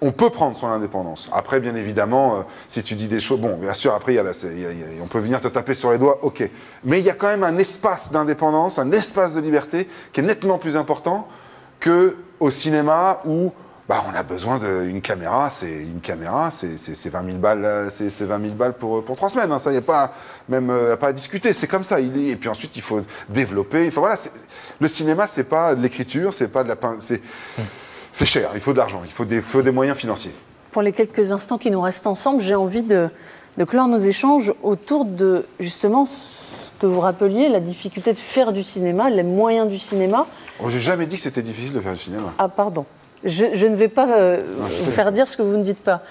on peut prendre son indépendance. Après, bien évidemment, euh, si tu dis des choses, bon, bien sûr, après, il y a la- c'est- il y a- il y a- on peut venir te taper sur les doigts, ok. Mais il y a quand même un espace d'indépendance, un espace de liberté qui est nettement plus important que au cinéma où bah, on a besoin d'une caméra, c'est une caméra, c'est 20 000 balles, c'est 20 000 balles pour, pour trois semaines. hein. Ça, il n'y a pas même euh, pas à discuter. C'est comme ça. Il est, et puis ensuite, il faut développer. Il faut, voilà, c'est- le cinéma, c'est pas de l'écriture, c'est pas de la c'est c'est cher. Il faut de l'argent. Il faut des, faut des moyens financiers. Pour les quelques instants qui nous restent ensemble, j'ai envie de, de clore nos échanges autour de justement ce que vous rappeliez, la difficulté de faire du cinéma, les moyens du cinéma. Oh, J'ai jamais dit que c'était difficile de faire du cinéma. Ah, pardon. Je, je ne vais pas euh, vous te faire dire ce que vous ne dites pas.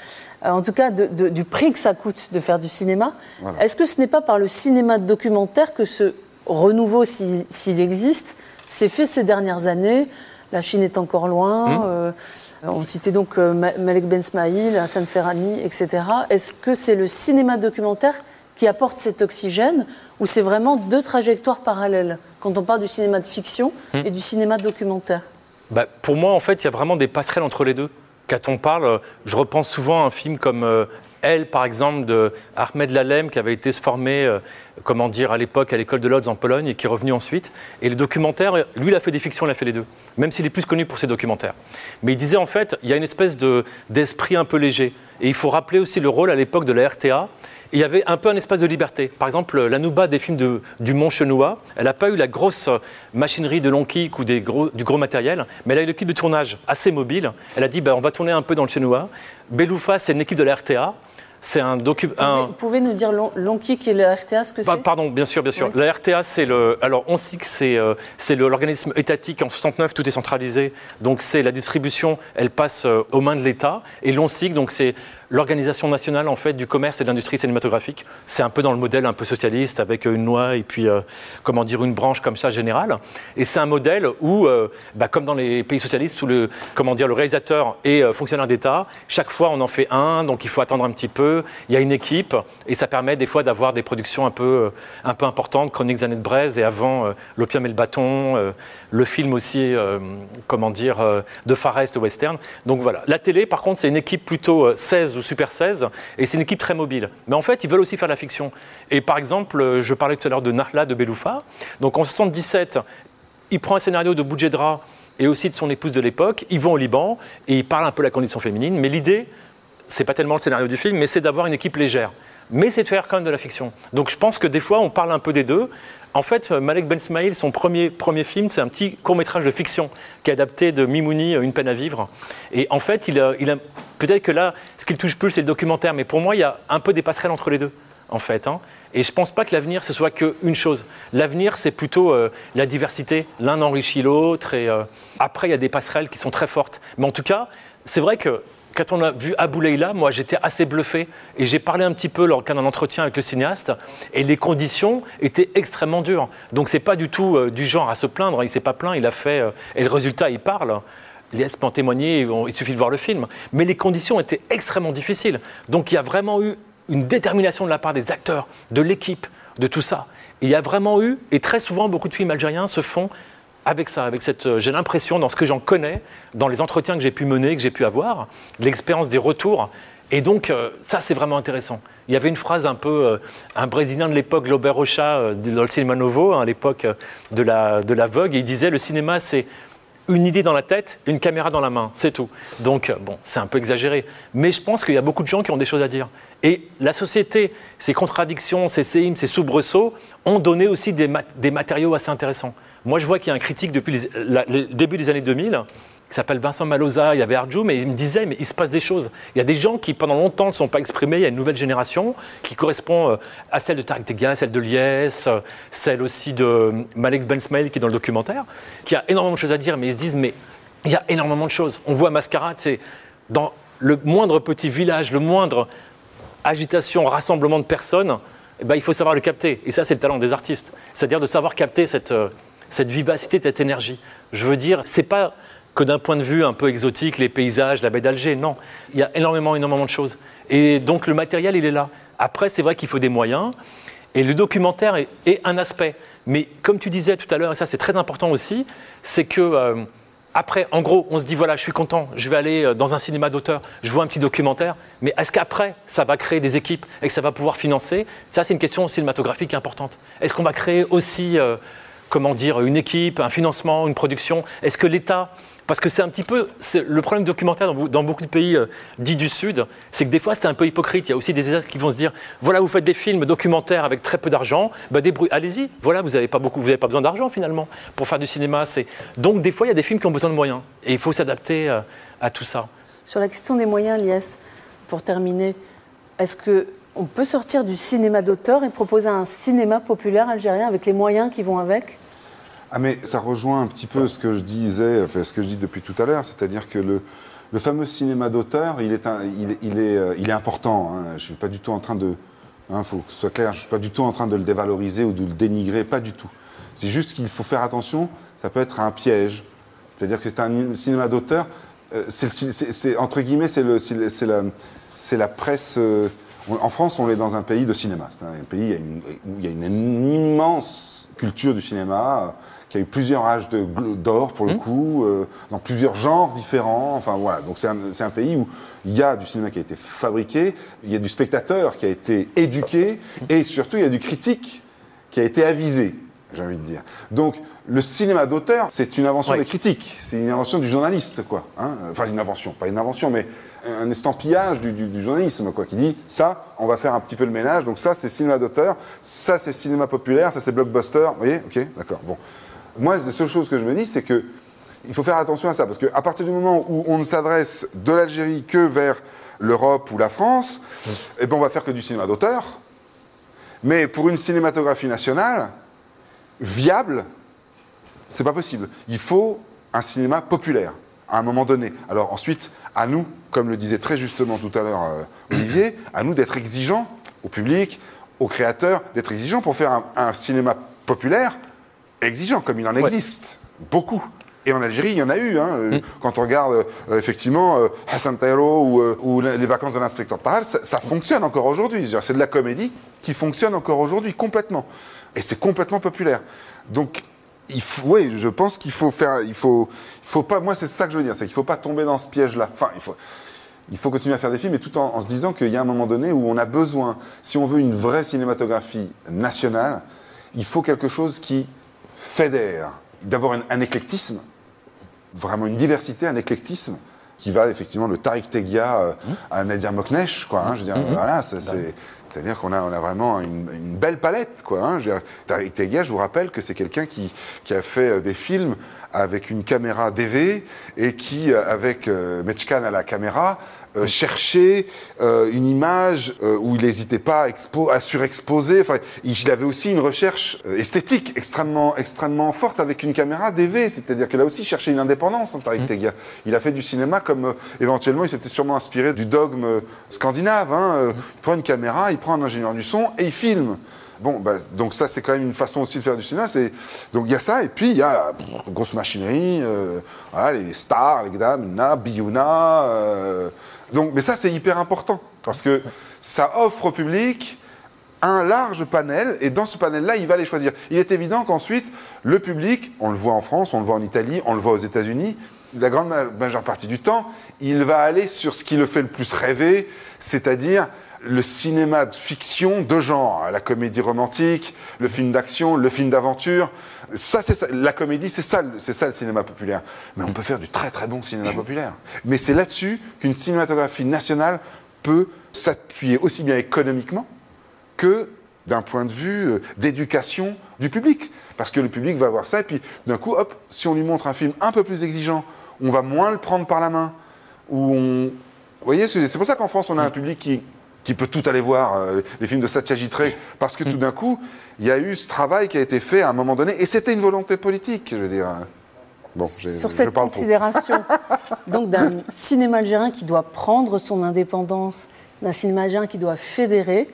Euh, en tout cas, de- de- du prix que ça coûte de faire du cinéma. Voilà. Est-ce que ce n'est pas par le cinéma documentaire que ce renouveau, s'il existe, s'est fait ces dernières années? La Chine est encore loin. Hum. euh, on citait donc euh, Ma- Malek Ben Smaïl, Hassan Ferrani, etc. Est-ce que c'est le cinéma documentaire qui apporte cet oxygène ou c'est vraiment deux trajectoires parallèles? Quand on parle du cinéma de fiction Hum. et du cinéma documentaire Bah, pour moi, en fait, il y a vraiment des passerelles entre les deux. Quand on parle, euh, je repense souvent à un film comme euh, Elle, par exemple, de Ahmed Lalem, qui avait été formé, euh, comment dire, à l'époque à l'école de Lodz en Pologne et qui est revenu ensuite. Et le documentaire, lui, il a fait des fictions, il a fait les deux, même s'il est plus connu pour ses documentaires. Mais il disait, en fait, il y a une espèce de- d'esprit un peu léger. Et il faut rappeler aussi le rôle à l'époque de la RTA. Il y avait un peu un espace de liberté. Par exemple, la Nouba des films de- du Mont Chenois, elle n'a pas eu la grosse machinerie de long kick ou des gros- du gros matériel, mais elle a eu l'équipe de tournage assez mobile. Elle a dit bah, on va tourner un peu dans le Chenois. Beloufa, c'est une équipe de la RTA. C'est un docu. Vous pouvez, vous pouvez nous dire long kick et le RTA, ce que c'est Pardon, bien sûr, bien sûr. Oui. La RTA, c'est le. Alors, on sait que c'est euh, c'est l'organisme étatique. En 69, tout est centralisé. Donc, c'est la distribution, elle passe euh, aux mains de l'État. Et l'ONSIC, donc, c'est l'organisation nationale en fait du commerce et de l'industrie cinématographique. C'est un peu dans le modèle un peu socialiste avec une loi et puis euh, comment dire une branche comme ça générale. Et c'est un modèle où, euh, bah, comme dans les pays socialistes, où le comment dire le réalisateur est euh, fonctionnaire d'État. Chaque fois, on en fait un, donc il faut attendre un petit peu. Il y a une équipe et ça permet des fois d'avoir des productions un peu un peu importantes. Chroniques des années de braise et avant l'opium et le bâton, le film aussi, comment dire, de Far East au western. Donc voilà. La télé, par contre, c'est une équipe plutôt euh, 16 Super 16 et c'est une équipe très mobile. Mais en fait, ils veulent aussi faire de la fiction. Et par exemple, euh, je parlais tout à l'heure de Narla de Beloufa. Donc en 77, il prend un scénario de Boudjedra et aussi de son épouse de l'époque. Ils vont au Liban et ils parlent un peu de la condition féminine. Mais l'idée, c'est pas tellement le scénario du film, mais c'est d'avoir une équipe légère. Mais c'est de faire quand même de la fiction. Donc je pense que des fois, on parle un peu des deux. En fait, Malek Ben Smaïl, son premier, premier film, c'est un petit court-métrage de fiction qui est adapté de Mimouni, Une peine à vivre. Et en fait, il a, peut-être que là, ce qui le touche plus, c'est le documentaire. Mais pour moi, il y a un peu des passerelles entre les deux, en fait. hein. Et je ne pense pas que l'avenir, ce soit qu'une chose. L'avenir, c'est plutôt euh, la diversité. L'un enrichit l'autre. Et euh, après, il y a des passerelles qui sont très fortes. Mais en tout cas, c'est vrai que quand on a vu Abou moi j'étais assez bluffé et j'ai parlé un petit peu lors d'un entretien avec le cinéaste et les conditions étaient extrêmement dures. Donc c'est pas du tout euh, du genre à se plaindre, il s'est pas plaint, il a fait euh, et le résultat il parle. Les peut en témoigner, il suffit de voir le film. Mais les conditions étaient extrêmement difficiles. Donc il y a vraiment eu une détermination de la part des acteurs, de l'équipe, de tout ça. Il y a vraiment eu, et très souvent beaucoup de films algériens se font avec ça, avec cette, euh, j'ai l'impression, dans ce que j'en connais, dans les entretiens que j'ai pu mener, que j'ai pu avoir, l'expérience des retours. Et donc, euh, ça, c'est vraiment intéressant. Il y avait une phrase un peu, euh, un Brésilien de l'époque, Lober Rocha, dans le cinéma novo, hein, à l'époque de la, de la Vogue, et il disait le cinéma, c'est une idée dans la tête, une caméra dans la main, c'est tout. Donc, euh, bon, c'est un peu exagéré. Mais je pense qu'il y a beaucoup de gens qui ont des choses à dire. Et la société, ses contradictions, ses séismes, ses soubresauts, ont donné aussi des, mat- des matériaux assez intéressants. Moi, je vois qu'il y a un critique depuis le début des années 2000 qui s'appelle Vincent Maloza, il y avait Arjou, mais il me disait, mais il se passe des choses. Il y a des gens qui, pendant longtemps, ne sont pas exprimés. Il y a une nouvelle génération qui correspond euh, à celle de Tarek Tegia, celle de Lies, euh, celle aussi de euh, Malek Ben Smail, qui est dans le documentaire, qui a énormément de choses à dire, mais ils se disent, mais il y a énormément de choses. On voit Mascarade, c'est dans le moindre petit village, le moindre agitation, rassemblement de personnes, eh ben, il faut savoir le capter. Et ça, c'est le talent des artistes. C'est-à-dire de savoir capter cette, cette vivacité, cette énergie. Je veux dire, c'est pas que d'un point de vue un peu exotique, les paysages, la baie d'Alger. Non, il y a énormément, énormément de choses. Et donc le matériel, il est là. Après, c'est vrai qu'il faut des moyens. Et le documentaire est, un aspect. Mais comme tu disais tout à l'heure, et ça c'est très important aussi, c'est que euh, après, en gros, on se dit voilà, je suis content, je vais aller euh, dans un cinéma d'auteur, je vois un petit documentaire, mais est-ce qu'après, ça va créer des équipes et que ça va pouvoir financer? Ça, c'est une question cinématographique importante. Est-ce qu'on va créer aussi, euh, comment dire, une équipe, un financement, une production? Est-ce que l'État parce que c'est un petit peu le problème documentaire dans, beaucoup de pays euh, dits du Sud, c'est que des fois c'est un peu hypocrite. Il y a aussi des États qui vont se dire voilà, vous faites des films documentaires avec très peu d'argent, bah, allez-y, voilà, vous n'avez pas pas besoin d'argent finalement pour faire du cinéma. Donc des fois il y a des films qui ont besoin de moyens et il faut s'adapter euh, à tout ça. Sur la question des moyens, Lies, pour terminer, est-ce que on peut sortir du cinéma d'auteur et proposer un cinéma populaire algérien avec les moyens qui vont avec? Ah mais ça rejoint un petit peu ce que je disais, enfin ce que je dis depuis tout à l'heure, c'est-à-dire que le, le, fameux cinéma d'auteur, il est, il, est, euh, il est important. Hein. Je ne suis pas du tout en train de... Il hein, faut que ce soit clair, je ne suis pas du tout en train de le dévaloriser ou de le dénigrer, pas du tout. C'est juste qu'il faut faire attention, ça peut être un piège. C'est-à-dire que c'est un cinéma d'auteur, euh, entre guillemets, c'est la, la presse... Euh, en France, on est dans un pays de cinéma. C'est un pays où il y a une immense culture du cinéma qui a eu plusieurs âges d'or pour le mmh. coup, euh, dans plusieurs genres différents. Enfin voilà, donc c'est un, un, pays où il y a du cinéma qui a été fabriqué, il y a du spectateur qui a été éduqué, et surtout il y a du critique qui a été avisé, j'ai envie de dire. Donc le cinéma d'auteur, c'est une invention des critiques, c'est une invention du journaliste, quoi. Hein. enfin une invention, pas une invention, mais un estampillage du, journalisme, quoi, qui dit ça, on va faire un petit peu le ménage, donc ça c'est cinéma d'auteur, ça c'est cinéma populaire, ça c'est blockbuster, vous voyez, ok, d'accord, bon. Moi, la seule chose que je me dis, c'est que il faut faire attention à ça, parce qu'à partir du moment où on ne s'adresse de l'Algérie que vers l'Europe ou la France, eh ben on va faire que du cinéma d'auteur. Mais pour une cinématographie nationale viable, c'est pas possible. Il faut un cinéma populaire à un moment donné. Alors ensuite, à nous, comme le disait très justement tout à l'heure euh, Olivier, à nous d'être exigeants au public, aux créateurs, d'être exigeants pour faire un, cinéma populaire exigeant, comme il en existe beaucoup. Et en Algérie, il y en a eu. Hein, euh, mm. Quand on regarde euh, effectivement Hassan Tairo ou, les vacances de l'inspecteur Tahal, ça, ça, fonctionne encore aujourd'hui. C'est de la comédie qui fonctionne encore aujourd'hui complètement. Et c'est complètement populaire. Donc oui, je pense qu'il faut faire, il faut, il faut pas. Moi, c'est ça que je veux dire, c'est qu'il faut pas tomber dans ce piège-là. Enfin, il faut, il faut continuer à faire des films, mais tout en, se disant qu'il y a un moment donné où on a besoin, si on veut une vraie cinématographie nationale, il faut quelque chose qui fédère. D'abord un, éclectisme, vraiment une diversité, un éclectisme qui va effectivement de Tariq Tegia euh, mmh. à Nadir Moknesh, quoi. Hein, je veux dire, mmh. voilà, c'est c'est-à-dire qu'on a, on a vraiment une, belle palette, quoi. Hein. Tariq je vous rappelle que c'est quelqu'un qui, qui, a fait euh, des films avec une caméra DV et qui, euh, avec euh, Mechkan à la caméra, euh, chercher euh, une image euh, où il n'hésitait pas à, surexposer. Enfin, il avait aussi une recherche esthétique extrêmement, extrêmement forte avec une caméra DV, c'est-à-dire qu'il a aussi cherché une indépendance, hein, Tariq mmh. Il a fait du cinéma comme éventuellement, il s'était sûrement inspiré du dogme scandinave. Hein, mmh. Il prend une caméra, il prend un ingénieur du son et il filme. Bon, bah, donc ça, c'est quand même une façon aussi de faire du cinéma. Donc il y a ça, et puis il y a la grosse machinerie, voilà, les stars, les Gdam, Na, Biouna, donc, mais ça, c'est hyper important parce que ça offre au public un large panel et dans ce panel-là, il va les choisir. Il est évident qu'ensuite, le public, on le voit en France, on le voit en Italie, on le voit aux États-Unis, la grande majeure partie du temps, il va aller sur ce qui le fait le plus rêver, c'est-à-dire le cinéma de fiction de genre, la comédie romantique, le film d'action, le film d'aventure. Ça, c'est La comédie, c'est ça, c'est ça le cinéma populaire. Mais on peut faire du très très bon cinéma populaire. Mais c'est là-dessus qu'une cinématographie nationale peut s'appuyer aussi bien économiquement que d'un point de vue euh, d'éducation du public. Parce que le public va voir ça, et puis d'un coup, hop, si on lui montre un film un peu plus exigeant, on va moins le prendre par la main. On... Vous voyez, c'est pour ça qu'en France, on a un public qui qui peut tout aller voir, euh, les films de Satyajit parce que tout d'un coup, il y a eu ce travail qui a été fait à un moment donné, et c'était une volonté politique, je veux dire. Bon, Sur cette considération donc d'un cinéma algérien qui doit prendre son indépendance, d'un cinéma algérien qui doit fédérer,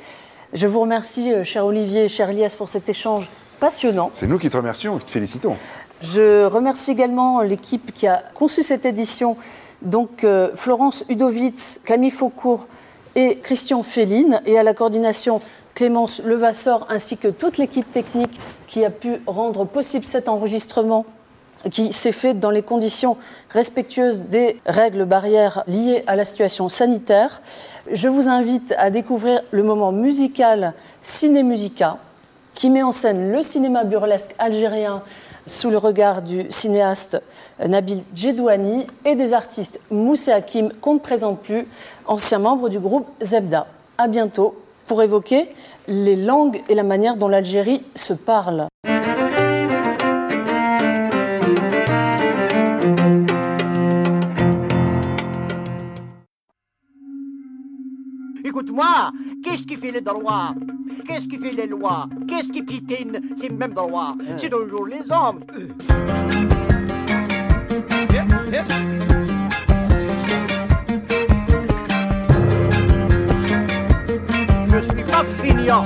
je vous remercie, euh, cher Olivier cher Lias, pour cet échange passionnant. C'est nous qui te remercions qui te félicitons. Je remercie également l'équipe qui a conçu cette édition, donc euh, Florence Udovitz, Camille Faucourt, et Christian Féline, et à la coordination Clémence Levasseur, ainsi que toute l'équipe technique qui a pu rendre possible cet enregistrement qui s'est fait dans les conditions respectueuses des règles barrières liées à la situation sanitaire. Je vous invite à découvrir le moment musical Ciné Musica qui met en scène le cinéma burlesque algérien sous le regard du cinéaste Nabil Djedouani et des artistes Moussé Hakim, qu'on ne présente plus, ancien membre du groupe Zebda. À bientôt pour évoquer les langues et la manière dont l'Algérie se parle. Qu'est-ce qui fait les droits? Qu'est-ce qui fait les lois? Qu'est-ce qui piétine ces mêmes droits? C'est toujours les hommes. Je suis pas feignant.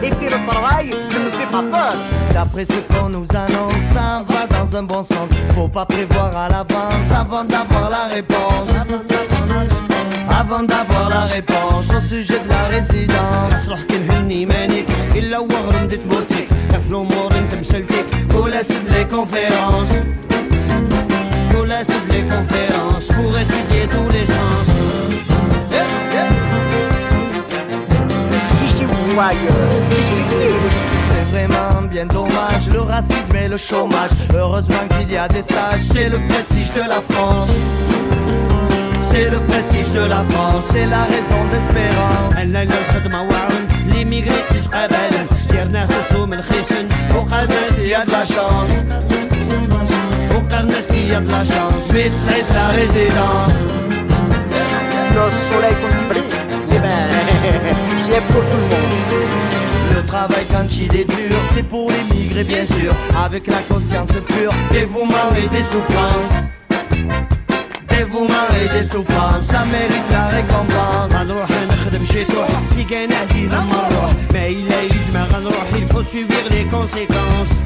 Et puis le travail ne me fait pas peur. D'après ce qu'on nous annonce, ça va dans un bon sens. Faut pas prévoir à l'avance avant d'avoir la réponse. Avant d'avoir la réponse au sujet de la résidence. روح كنهني مانيك الا وغرم ديت موتي في الامور انت مسلتك Coula sur les conférences. Coula sur les conférences pour étudier tous les sens. ici ou ailleurs. Si c'est C'est vraiment bien dommage, le racisme et le chômage. Heureusement qu'il y a des sages, c'est le prestige de la France. C'est le prestige de la France, c'est la raison d'espérance. انا لو الخدمه واعون لي ميغريتي قبل دير ناس وسوم الخيسن وقال ناس il y a de la chance. وقال ناس il y a de la chance. Vite, c'est la résidence. Le soleil qu'on brille, eh ben, c'est pour tout le monde. Le travail quand il est dur, c'est pour les migrés bien sûr, avec la conscience pure, dévouement et des souffrances. Dévouement et des souffrances, ça mérite la récompense. غنروح نخدم شي تروح في كان عزيز لما نروح ما الا يجمع غنروح il faut subir les conséquences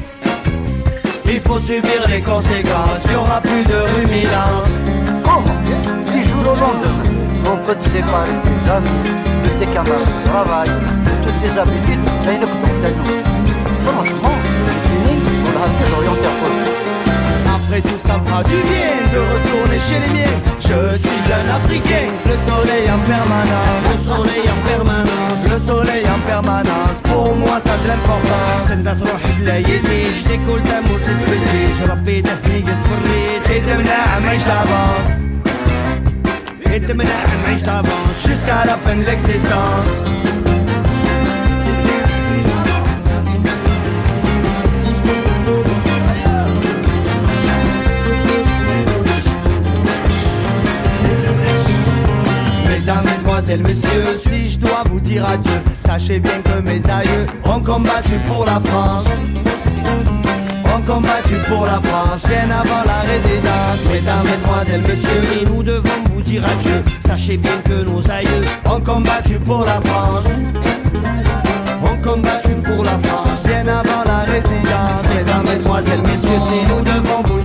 Il faut subir les conséquences, il y aura plus de ruminance. Comment Du jour au lendemain, on peut te séparer de tes amis, de tes camarades de travail, de toutes tes habitudes, et le nous. Franchement, c'est fini, on a des orientaires positifs. Après tout ça me fera du bien de retourner chez les miens. Je suis un Africain, le soleil en permanence. Le soleil en permanence, Le soleil en permanence, pour moi ça a de l'importance. سنة تروح بلا يديش ديكول دموش تسفتيش ربي دفني تفريج Et de là, mais je l'avance. انت منع نعيش دافونس Jusqu'à la fin de l'existence. mesdemoiselles, messieurs, si je dois vous dire adieu, sachez bien que mes aïeux ont combattu pour la France. Ont combattu pour la France, bien avant la résidence. Mesdames, mesdemoiselles, messieurs, Si nous devons vous dire adieu, sachez bien que nos aïeux ont combattu pour la France. Ont combattu pour la France, bien avant la résidence. Mesdames, mesdemoiselles, messieurs, si nous devons vous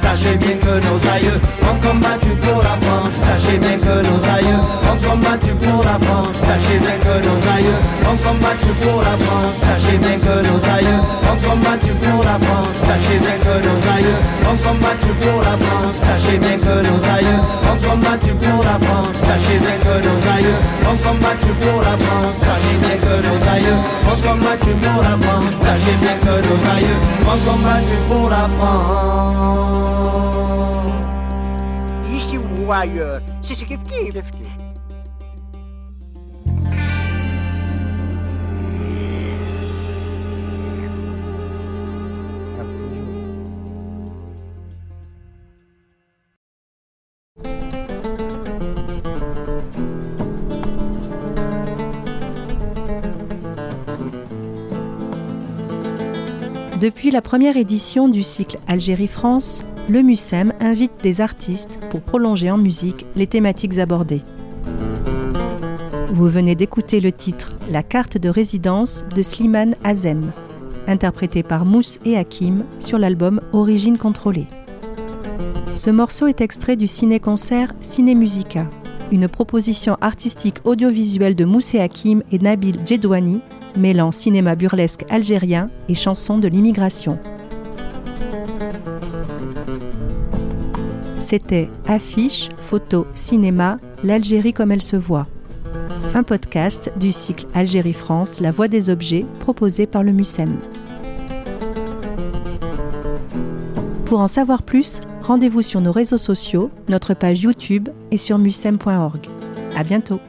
sachez bien que nos aïeux ont combattu pour la France. Sachez bien que nos aïeux ont combattu pour la France. Sachez bien que nos aïeux ont combattu pour la France. Sachez bien que nos aïeux ont combattu pour la France. Sachez bien que nos aïeux ont combattu pour la France. Sachez bien que nos aïeux ont combattu pour la France. Sachez bien que nos aïeux ont combattu pour la France. Sachez bien que nos aïeux ont combattu pour la France. Sachez bien que nos aïeux ont combattu pour la France. Ici ou ailleurs. C'est ce qui Depuis la première édition du cycle Algérie-France, le MUSEM invite des artistes pour prolonger en musique les thématiques abordées. Vous venez d'écouter le titre La carte de résidence de Slimane Azem, interprété par Mousse et Hakim sur l'album Origine contrôlée. Ce morceau est extrait du ciné-concert Ciné Musica, une proposition artistique audiovisuelle de Mousse et Hakim et Nabil Djedouani, mêlant cinéma burlesque algérien et chansons de l'immigration. C'était Affiche, photo, cinéma, l'Algérie comme elle se voit. un podcast du cycle Algérie-France, La Voix des objets, proposé par le MUSEM. Pour en savoir plus, rendez-vous sur nos réseaux sociaux, notre page YouTube et sur musem.org. À bientôt!